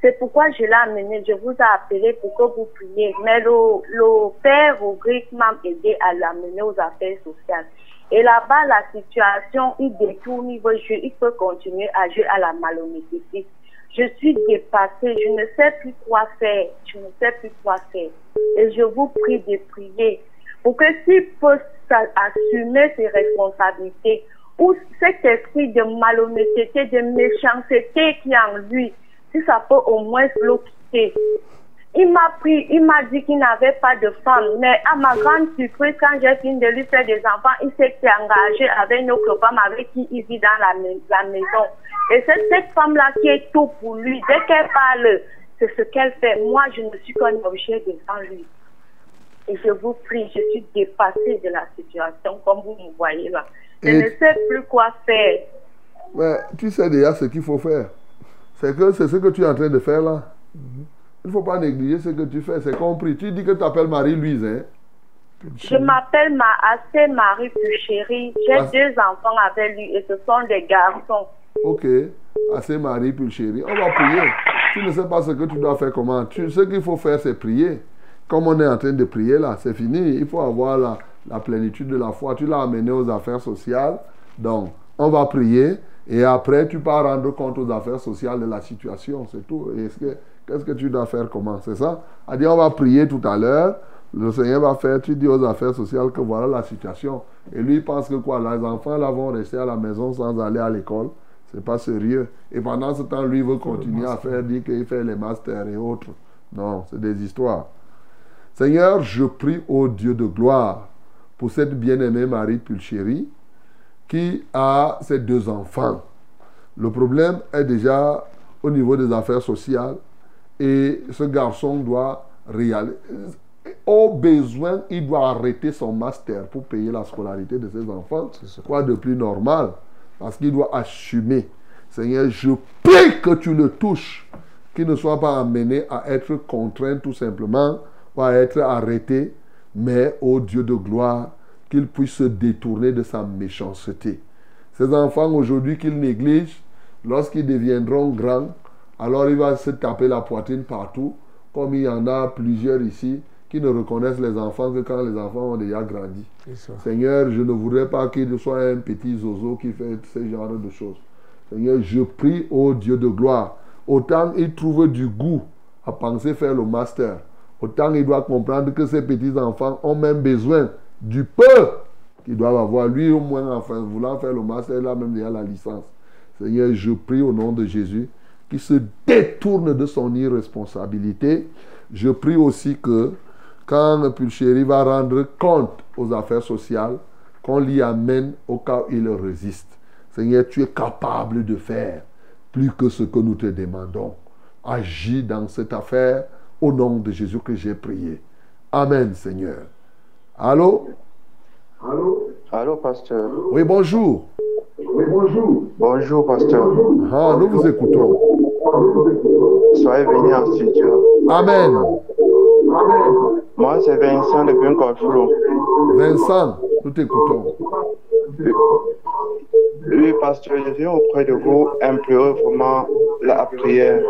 C'est pourquoi je l'ai amené. Je vous ai appelé pour que vous priez. Mais le, le père grec m'a aidé à l'amener aux affaires sociales. Et là-bas, la situation, il détourne, il veut jouer, il peut continuer à jouer à la malhonnêteté. Je suis dépassée, je ne sais plus quoi faire, je ne sais plus quoi faire. Et je vous prie de prier pour que s'il peut assumer ses responsabilités, ou cet esprit de malhonnêteté, de méchanceté qui est en lui, si ça peut au moins quitter. Il m'a pris, il m'a dit qu'il n'avait pas de femme, mais à ma grande surprise, quand j'ai fini de lui faire des enfants, il s'est engagé avec une autre femme avec qui il vit dans la, mai- la maison. Et c'est cette femme-là qui est tout pour lui. Dès qu'elle parle, c'est ce qu'elle fait. Moi, je ne suis qu'un objet devant lui. Et je vous prie, je suis dépassée de la situation, comme vous me voyez là. Je Et- ne sais plus quoi faire. Mais tu sais déjà ce qu'il faut faire. C'est que c'est ce que tu es en train de faire là. Il ne faut pas négliger ce que tu fais, c'est compris. Tu dis que tu t'appelles Marie-Louise, hein? Je m'appelle Ma Assez Marie Puchéry. J'ai deux enfants avec lui et ce sont des garçons. Ok, assez Marie Pulchérie. On va prier. Tu ne sais pas ce que tu dois faire comment. Tu, ce qu'il faut faire, c'est prier. Comme on est en train de prier là, c'est fini. Il faut avoir la, la plénitude de la foi. Tu l'as amené aux affaires sociales. Donc, on va prier. Et après, tu vas rendre compte aux affaires sociales de la situation. C'est tout. Et est-ce que- qu'est-ce que tu dois faire comment? C'est ça? A dit, on va prier tout à l'heure. Le Seigneur va faire, tu dis aux affaires sociales que voilà la situation. Et lui, il pense que quoi? Les enfants là vont rester à la maison sans aller à l'école. C'est pas sérieux. Et pendant ce temps, lui veut continuer à faire, dire qu'il fait les masters et autres. Non, c'est des histoires. Seigneur, je prie au Dieu de gloire pour cette bien-aimée Marie Pulchéry qui a ses deux enfants. Le problème est déjà au niveau des affaires sociales et ce garçon doit réaliser. Au besoin, il doit arrêter son master pour payer la scolarité de ses enfants. Quoi de plus normal? Parce qu'il doit assumer. Seigneur, je prie que tu le touches, qu'il ne soit pas amené à être contraint tout simplement ou à être arrêté, mais au Dieu de gloire, qu'il puisse se détourner de sa méchanceté. Ces enfants aujourd'hui qu'il néglige, lorsqu'ils deviendront grands, alors il va se taper la poitrine partout, comme il y en a plusieurs ici qui ne reconnaissent les enfants que quand les enfants ont déjà grandi. Seigneur, je ne voudrais pas qu'il soit un petit zozo qui fait ce genre de choses. Seigneur, je prie au Dieu de gloire. Autant il trouve du goût à penser faire le master, autant il doit comprendre que ces petits-enfants ont même besoin du peu qu'ils doivent avoir. Lui, au moins, enfin, voulant faire le master, a même déjà la licence. Seigneur, je prie au nom de Jésus qu'il se détourne de son irresponsabilité. Je prie aussi que quand Pulchéry va rendre compte aux affaires sociales, qu'on l'y amène au cas où il résiste. Seigneur, tu es capable de faire plus que ce que nous te demandons. Agis dans cette affaire au nom de Jésus que j'ai prié. Amen, Seigneur. Allô? Allô? Allô, pasteur. Oui, bonjour. Oui, bonjour. Bonjour, pasteur. Ah, nous vous écoutons. Soyez venu en studio. Amen. Moi, c'est Vincent de Bunkorflou. Vincent, nous t'écoutons. Oui, pasteur, je viens auprès de vous implorer vraiment la prière.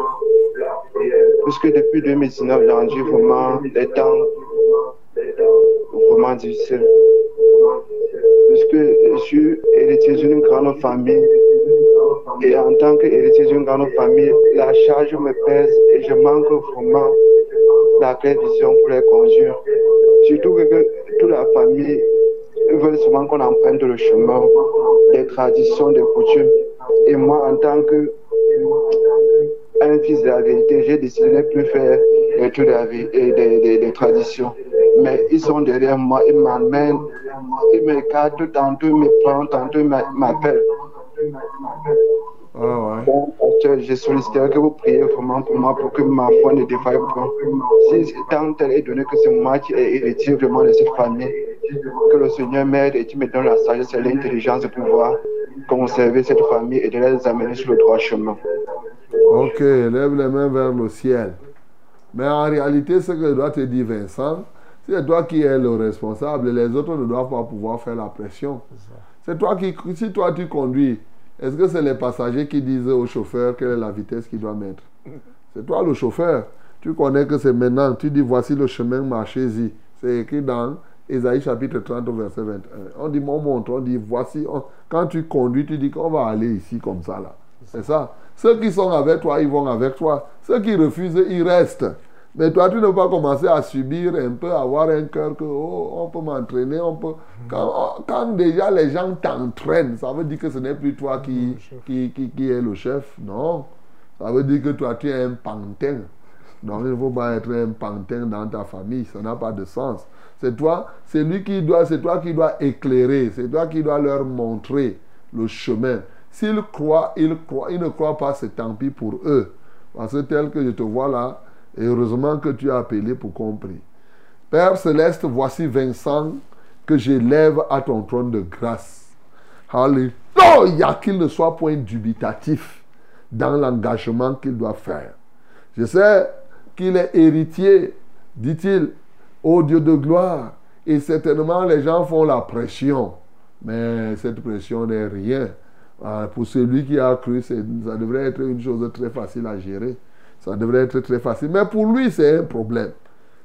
Puisque depuis 2019, j'ai rendu vraiment des temps vraiment difficiles. Puisque je suis héritier d'une grande famille. Et en tant qu'héritier d'une grande famille, la charge me pèse et je manque vraiment la claire vision pour les conjure. Surtout que, toute la famille veut souvent qu'on emprunte le chemin des traditions, des coutumes. Et moi, en tant que un fils de la vérité, j'ai décidé de ne plus faire toutes les des, des, des, des traditions. Mais ils sont derrière moi, ils m'emmènent, ils m'écartent, tantôt ils me prennent, tantôt ils m'a- m'appellent. Donc, pasteur, je solliciterai que vous priez vraiment pour moi pour que ma foi ne défaille pas. Si tant tel est donné que c'est moi qui ai héritier vraiment de cette famille, que le Seigneur m'aide et qu'il me donne la sagesse et l'intelligence de pouvoir conserver cette famille et de les amener sur le droit chemin. Ok, lève les mains vers le ciel. Mais en réalité, ce que doit te dire Vincent, c'est toi qui es le responsable. Les autres ne doivent pas pouvoir faire la pression. C'est toi qui, si toi tu conduis, est-ce que c'est les passagers qui disent au chauffeur quelle est la vitesse qu'il doit mettre? C'est toi le chauffeur. Tu connais que c'est maintenant. Tu dis voici le chemin, marchez-y. C'est écrit dans Ésaïe chapitre 30 au verset 21. On dit, on montre, on dit voici. on- Quand tu conduis, tu dis qu'on va aller ici comme ça là. C'est ça. Ceux qui sont avec toi, ils vont avec toi. Ceux qui refusent, ils restent. Mais toi, tu ne peux pas commencer à subir un peu, avoir un cœur que, oh, on peut m'entraîner, on peut... Quand, quand déjà les gens t'entraînent, ça veut dire que ce n'est plus toi qui, qui, qui, qui est le chef. Non. Ça veut dire que toi, tu es un pantin. Donc, il ne faut pas être un pantin dans ta famille. Ça n'a pas de sens. C'est toi, c'est lui qui doit, c'est toi qui dois éclairer. C'est toi qui dois leur montrer le chemin. S'ils croient, ils croient. Ils ne croient pas, c'est tant pis pour eux. Parce que tel que je te vois là, et heureusement que tu as appelé pour compris. Père céleste, voici Vincent que j'élève à ton trône de grâce. Alléluia, qu'il ne soit point dubitatif dans l'engagement qu'il doit faire. Je sais qu'il est héritier, dit-il, au Dieu de gloire. Et certainement, les gens font la pression. Mais cette pression n'est rien. Ah, Pour celui qui a cru, ça devrait être une chose très facile à gérer. Ça devrait être très facile. Mais pour lui, c'est un problème.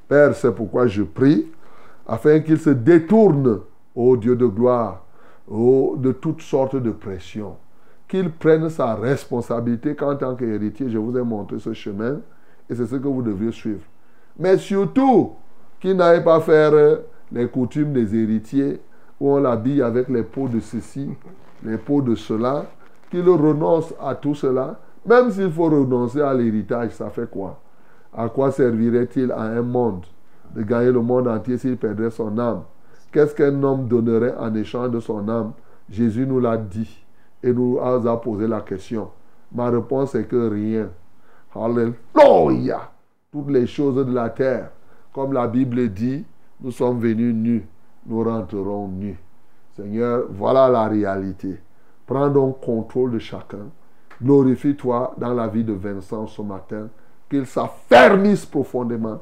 Père, c'est pourquoi je prie, afin qu'il se détourne, ô Dieu de gloire, ô, de toutes sortes de pressions. Qu'il prenne sa responsabilité qu'en tant qu'héritier, je vous ai montré ce chemin, et c'est ce que vous devriez suivre. Mais surtout, qu'il n'aille pas faire euh, les coutumes des héritiers, où on l'habille avec les peaux de ceci, les peaux de cela, qu'il renonce à tout cela, même s'il faut renoncer à l'héritage, ça fait quoi? À quoi servirait-il à un monde de gagner le monde entier s'il perdrait son âme? Qu'est-ce qu'un homme donnerait en échange de son âme? Jésus nous l'a dit et nous a posé la question. Ma réponse est que rien. Alléluia. Toutes les choses de la terre, comme la Bible dit, nous sommes venus nus, nous rentrerons nus. Seigneur, voilà la réalité. Prends donc contrôle de chacun. Glorifie-toi dans la vie de Vincent ce matin. Qu'il s'affermisse profondément.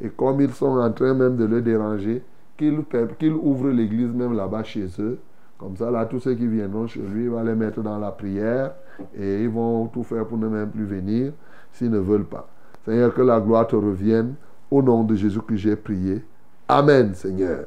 Et comme ils sont en train même de le déranger, qu'il ouvre l'église même là-bas chez eux. Comme ça, là, tous ceux qui viendront chez lui, il va les mettre dans la prière et ils vont tout faire pour ne même plus venir s'ils ne veulent pas. Seigneur, que la gloire te revienne. Au nom de Jésus que j'ai prié. Amen, Seigneur.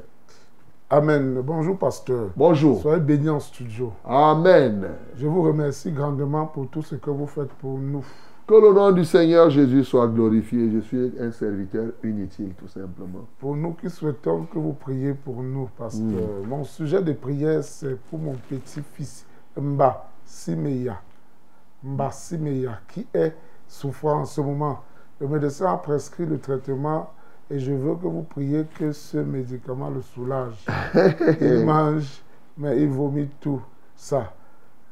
Amen. Bonjour, pasteur. Bonjour. Soyez bénis en studio. Amen. Je vous remercie grandement pour tout ce que vous faites pour nous. Que le nom du Seigneur Jésus soit glorifié. Je suis un serviteur inutile, tout simplement. Pour nous qui souhaitons que vous priez pour nous, pasteur. Mm. Mon sujet de prière, c'est pour mon petit-fils, Mba Simeya. Mba Simeya, qui est souffrant en ce moment. Le médecin a prescrit le traitement et je veux que vous priez que ce médicament le soulage. <laughs> il mange, mais il vomit tout ça.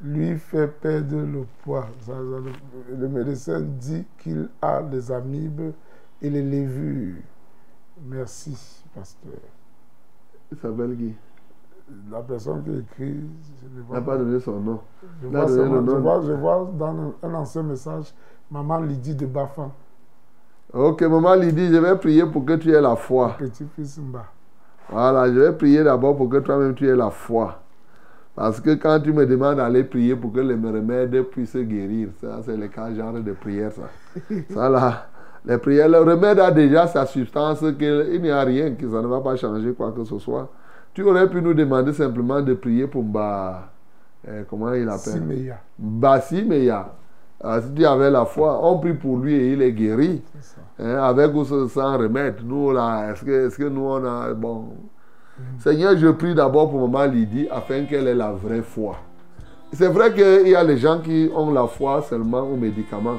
Lui fait perdre le poids. Ça, ça, le, le médecin dit qu'il a des amibes et les lévures. Merci, pasteur. Il s'appelle qui La personne qui écrit. je ne Il vois n'a pas donné son nom. Je vois, donné son- le je nom. vois- je vois dans un, un ancien message Maman Lydie de Bafan, Ok, maman Lydie, je vais prier pour que tu aies la foi. Voilà, je vais prier d'abord pour que toi-même tu aies la foi. Parce que quand tu me demandes d'aller prier pour que les remèdes puissent guérir, ça c'est le cas genre de prière ça. <laughs> Ça là, les prières, le remède a déjà sa substance, qu'il il n'y a rien, que ça ne va pas changer quoi que ce soit. Tu aurais pu nous demander simplement de prier pour Mba, euh, comment il appelle Simeya. Mba Simeya. Euh, si tu avais la foi, on prie pour lui et il est guéri. Hein, avec ou sans remède. Nous, là, est-ce que, est que nous, on a. Bon. Seigneur, je prie d'abord pour maman Lydie afin qu'elle ait la vraie foi. C'est vrai qu'il y a les gens qui ont la foi seulement aux médicaments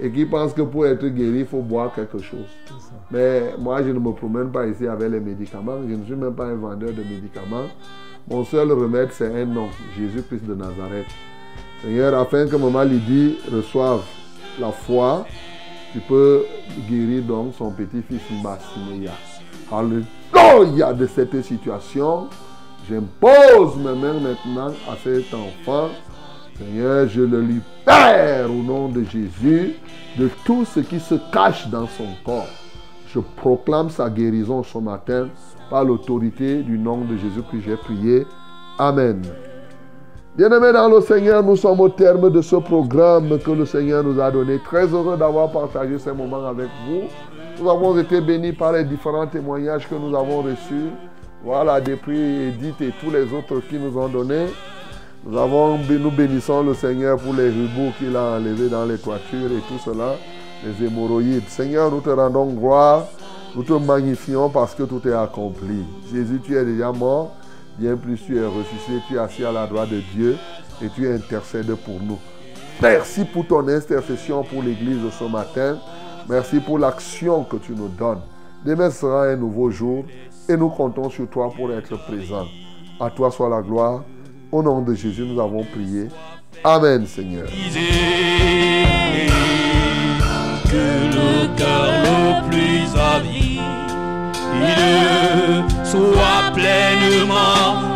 et qui pensent que pour être guéri, il faut boire quelque chose. Mais moi, je ne me promène pas ici avec les médicaments. Je ne suis même pas un vendeur de médicaments. Mon seul remède, c'est un nom, Jésus-Christ de Nazareth. Seigneur, afin que maman Lydie reçoive la foi, tu peux guérir donc son petit-fils Massimeya. Alléluia de cette situation. J'impose mes mains maintenant à cet enfant. Seigneur, je le libère au nom de Jésus de tout ce qui se cache dans son corps. Je proclame sa guérison ce matin par l'autorité du nom de Jésus que j'ai prié. Amen. Bien-aimés dans le Seigneur, nous sommes au terme de ce programme que le Seigneur nous a donné. Très heureux d'avoir partagé ces moments avec vous. Nous avons été bénis par les différents témoignages que nous avons reçus. Voilà, depuis Edith et tous les autres qui nous ont donné. Nous, avons, nous bénissons le Seigneur pour les riboux qu'il a enlevés dans les toitures et tout cela, les hémorroïdes. Seigneur, nous te rendons gloire. Nous te magnifions parce que tout est accompli. Jésus, tu es déjà mort. Bien plus, tu es ressuscité. Tu es assis à la droite de Dieu et tu intercèdes pour nous. Merci pour ton intercession pour l'Église ce matin. Merci pour l'action que tu nous donnes. Demain sera un nouveau jour et nous comptons sur toi pour être présents. À toi soit la gloire. Au nom de Jésus, nous avons prié. Amen, Seigneur. que le cœur le plus soit pleinement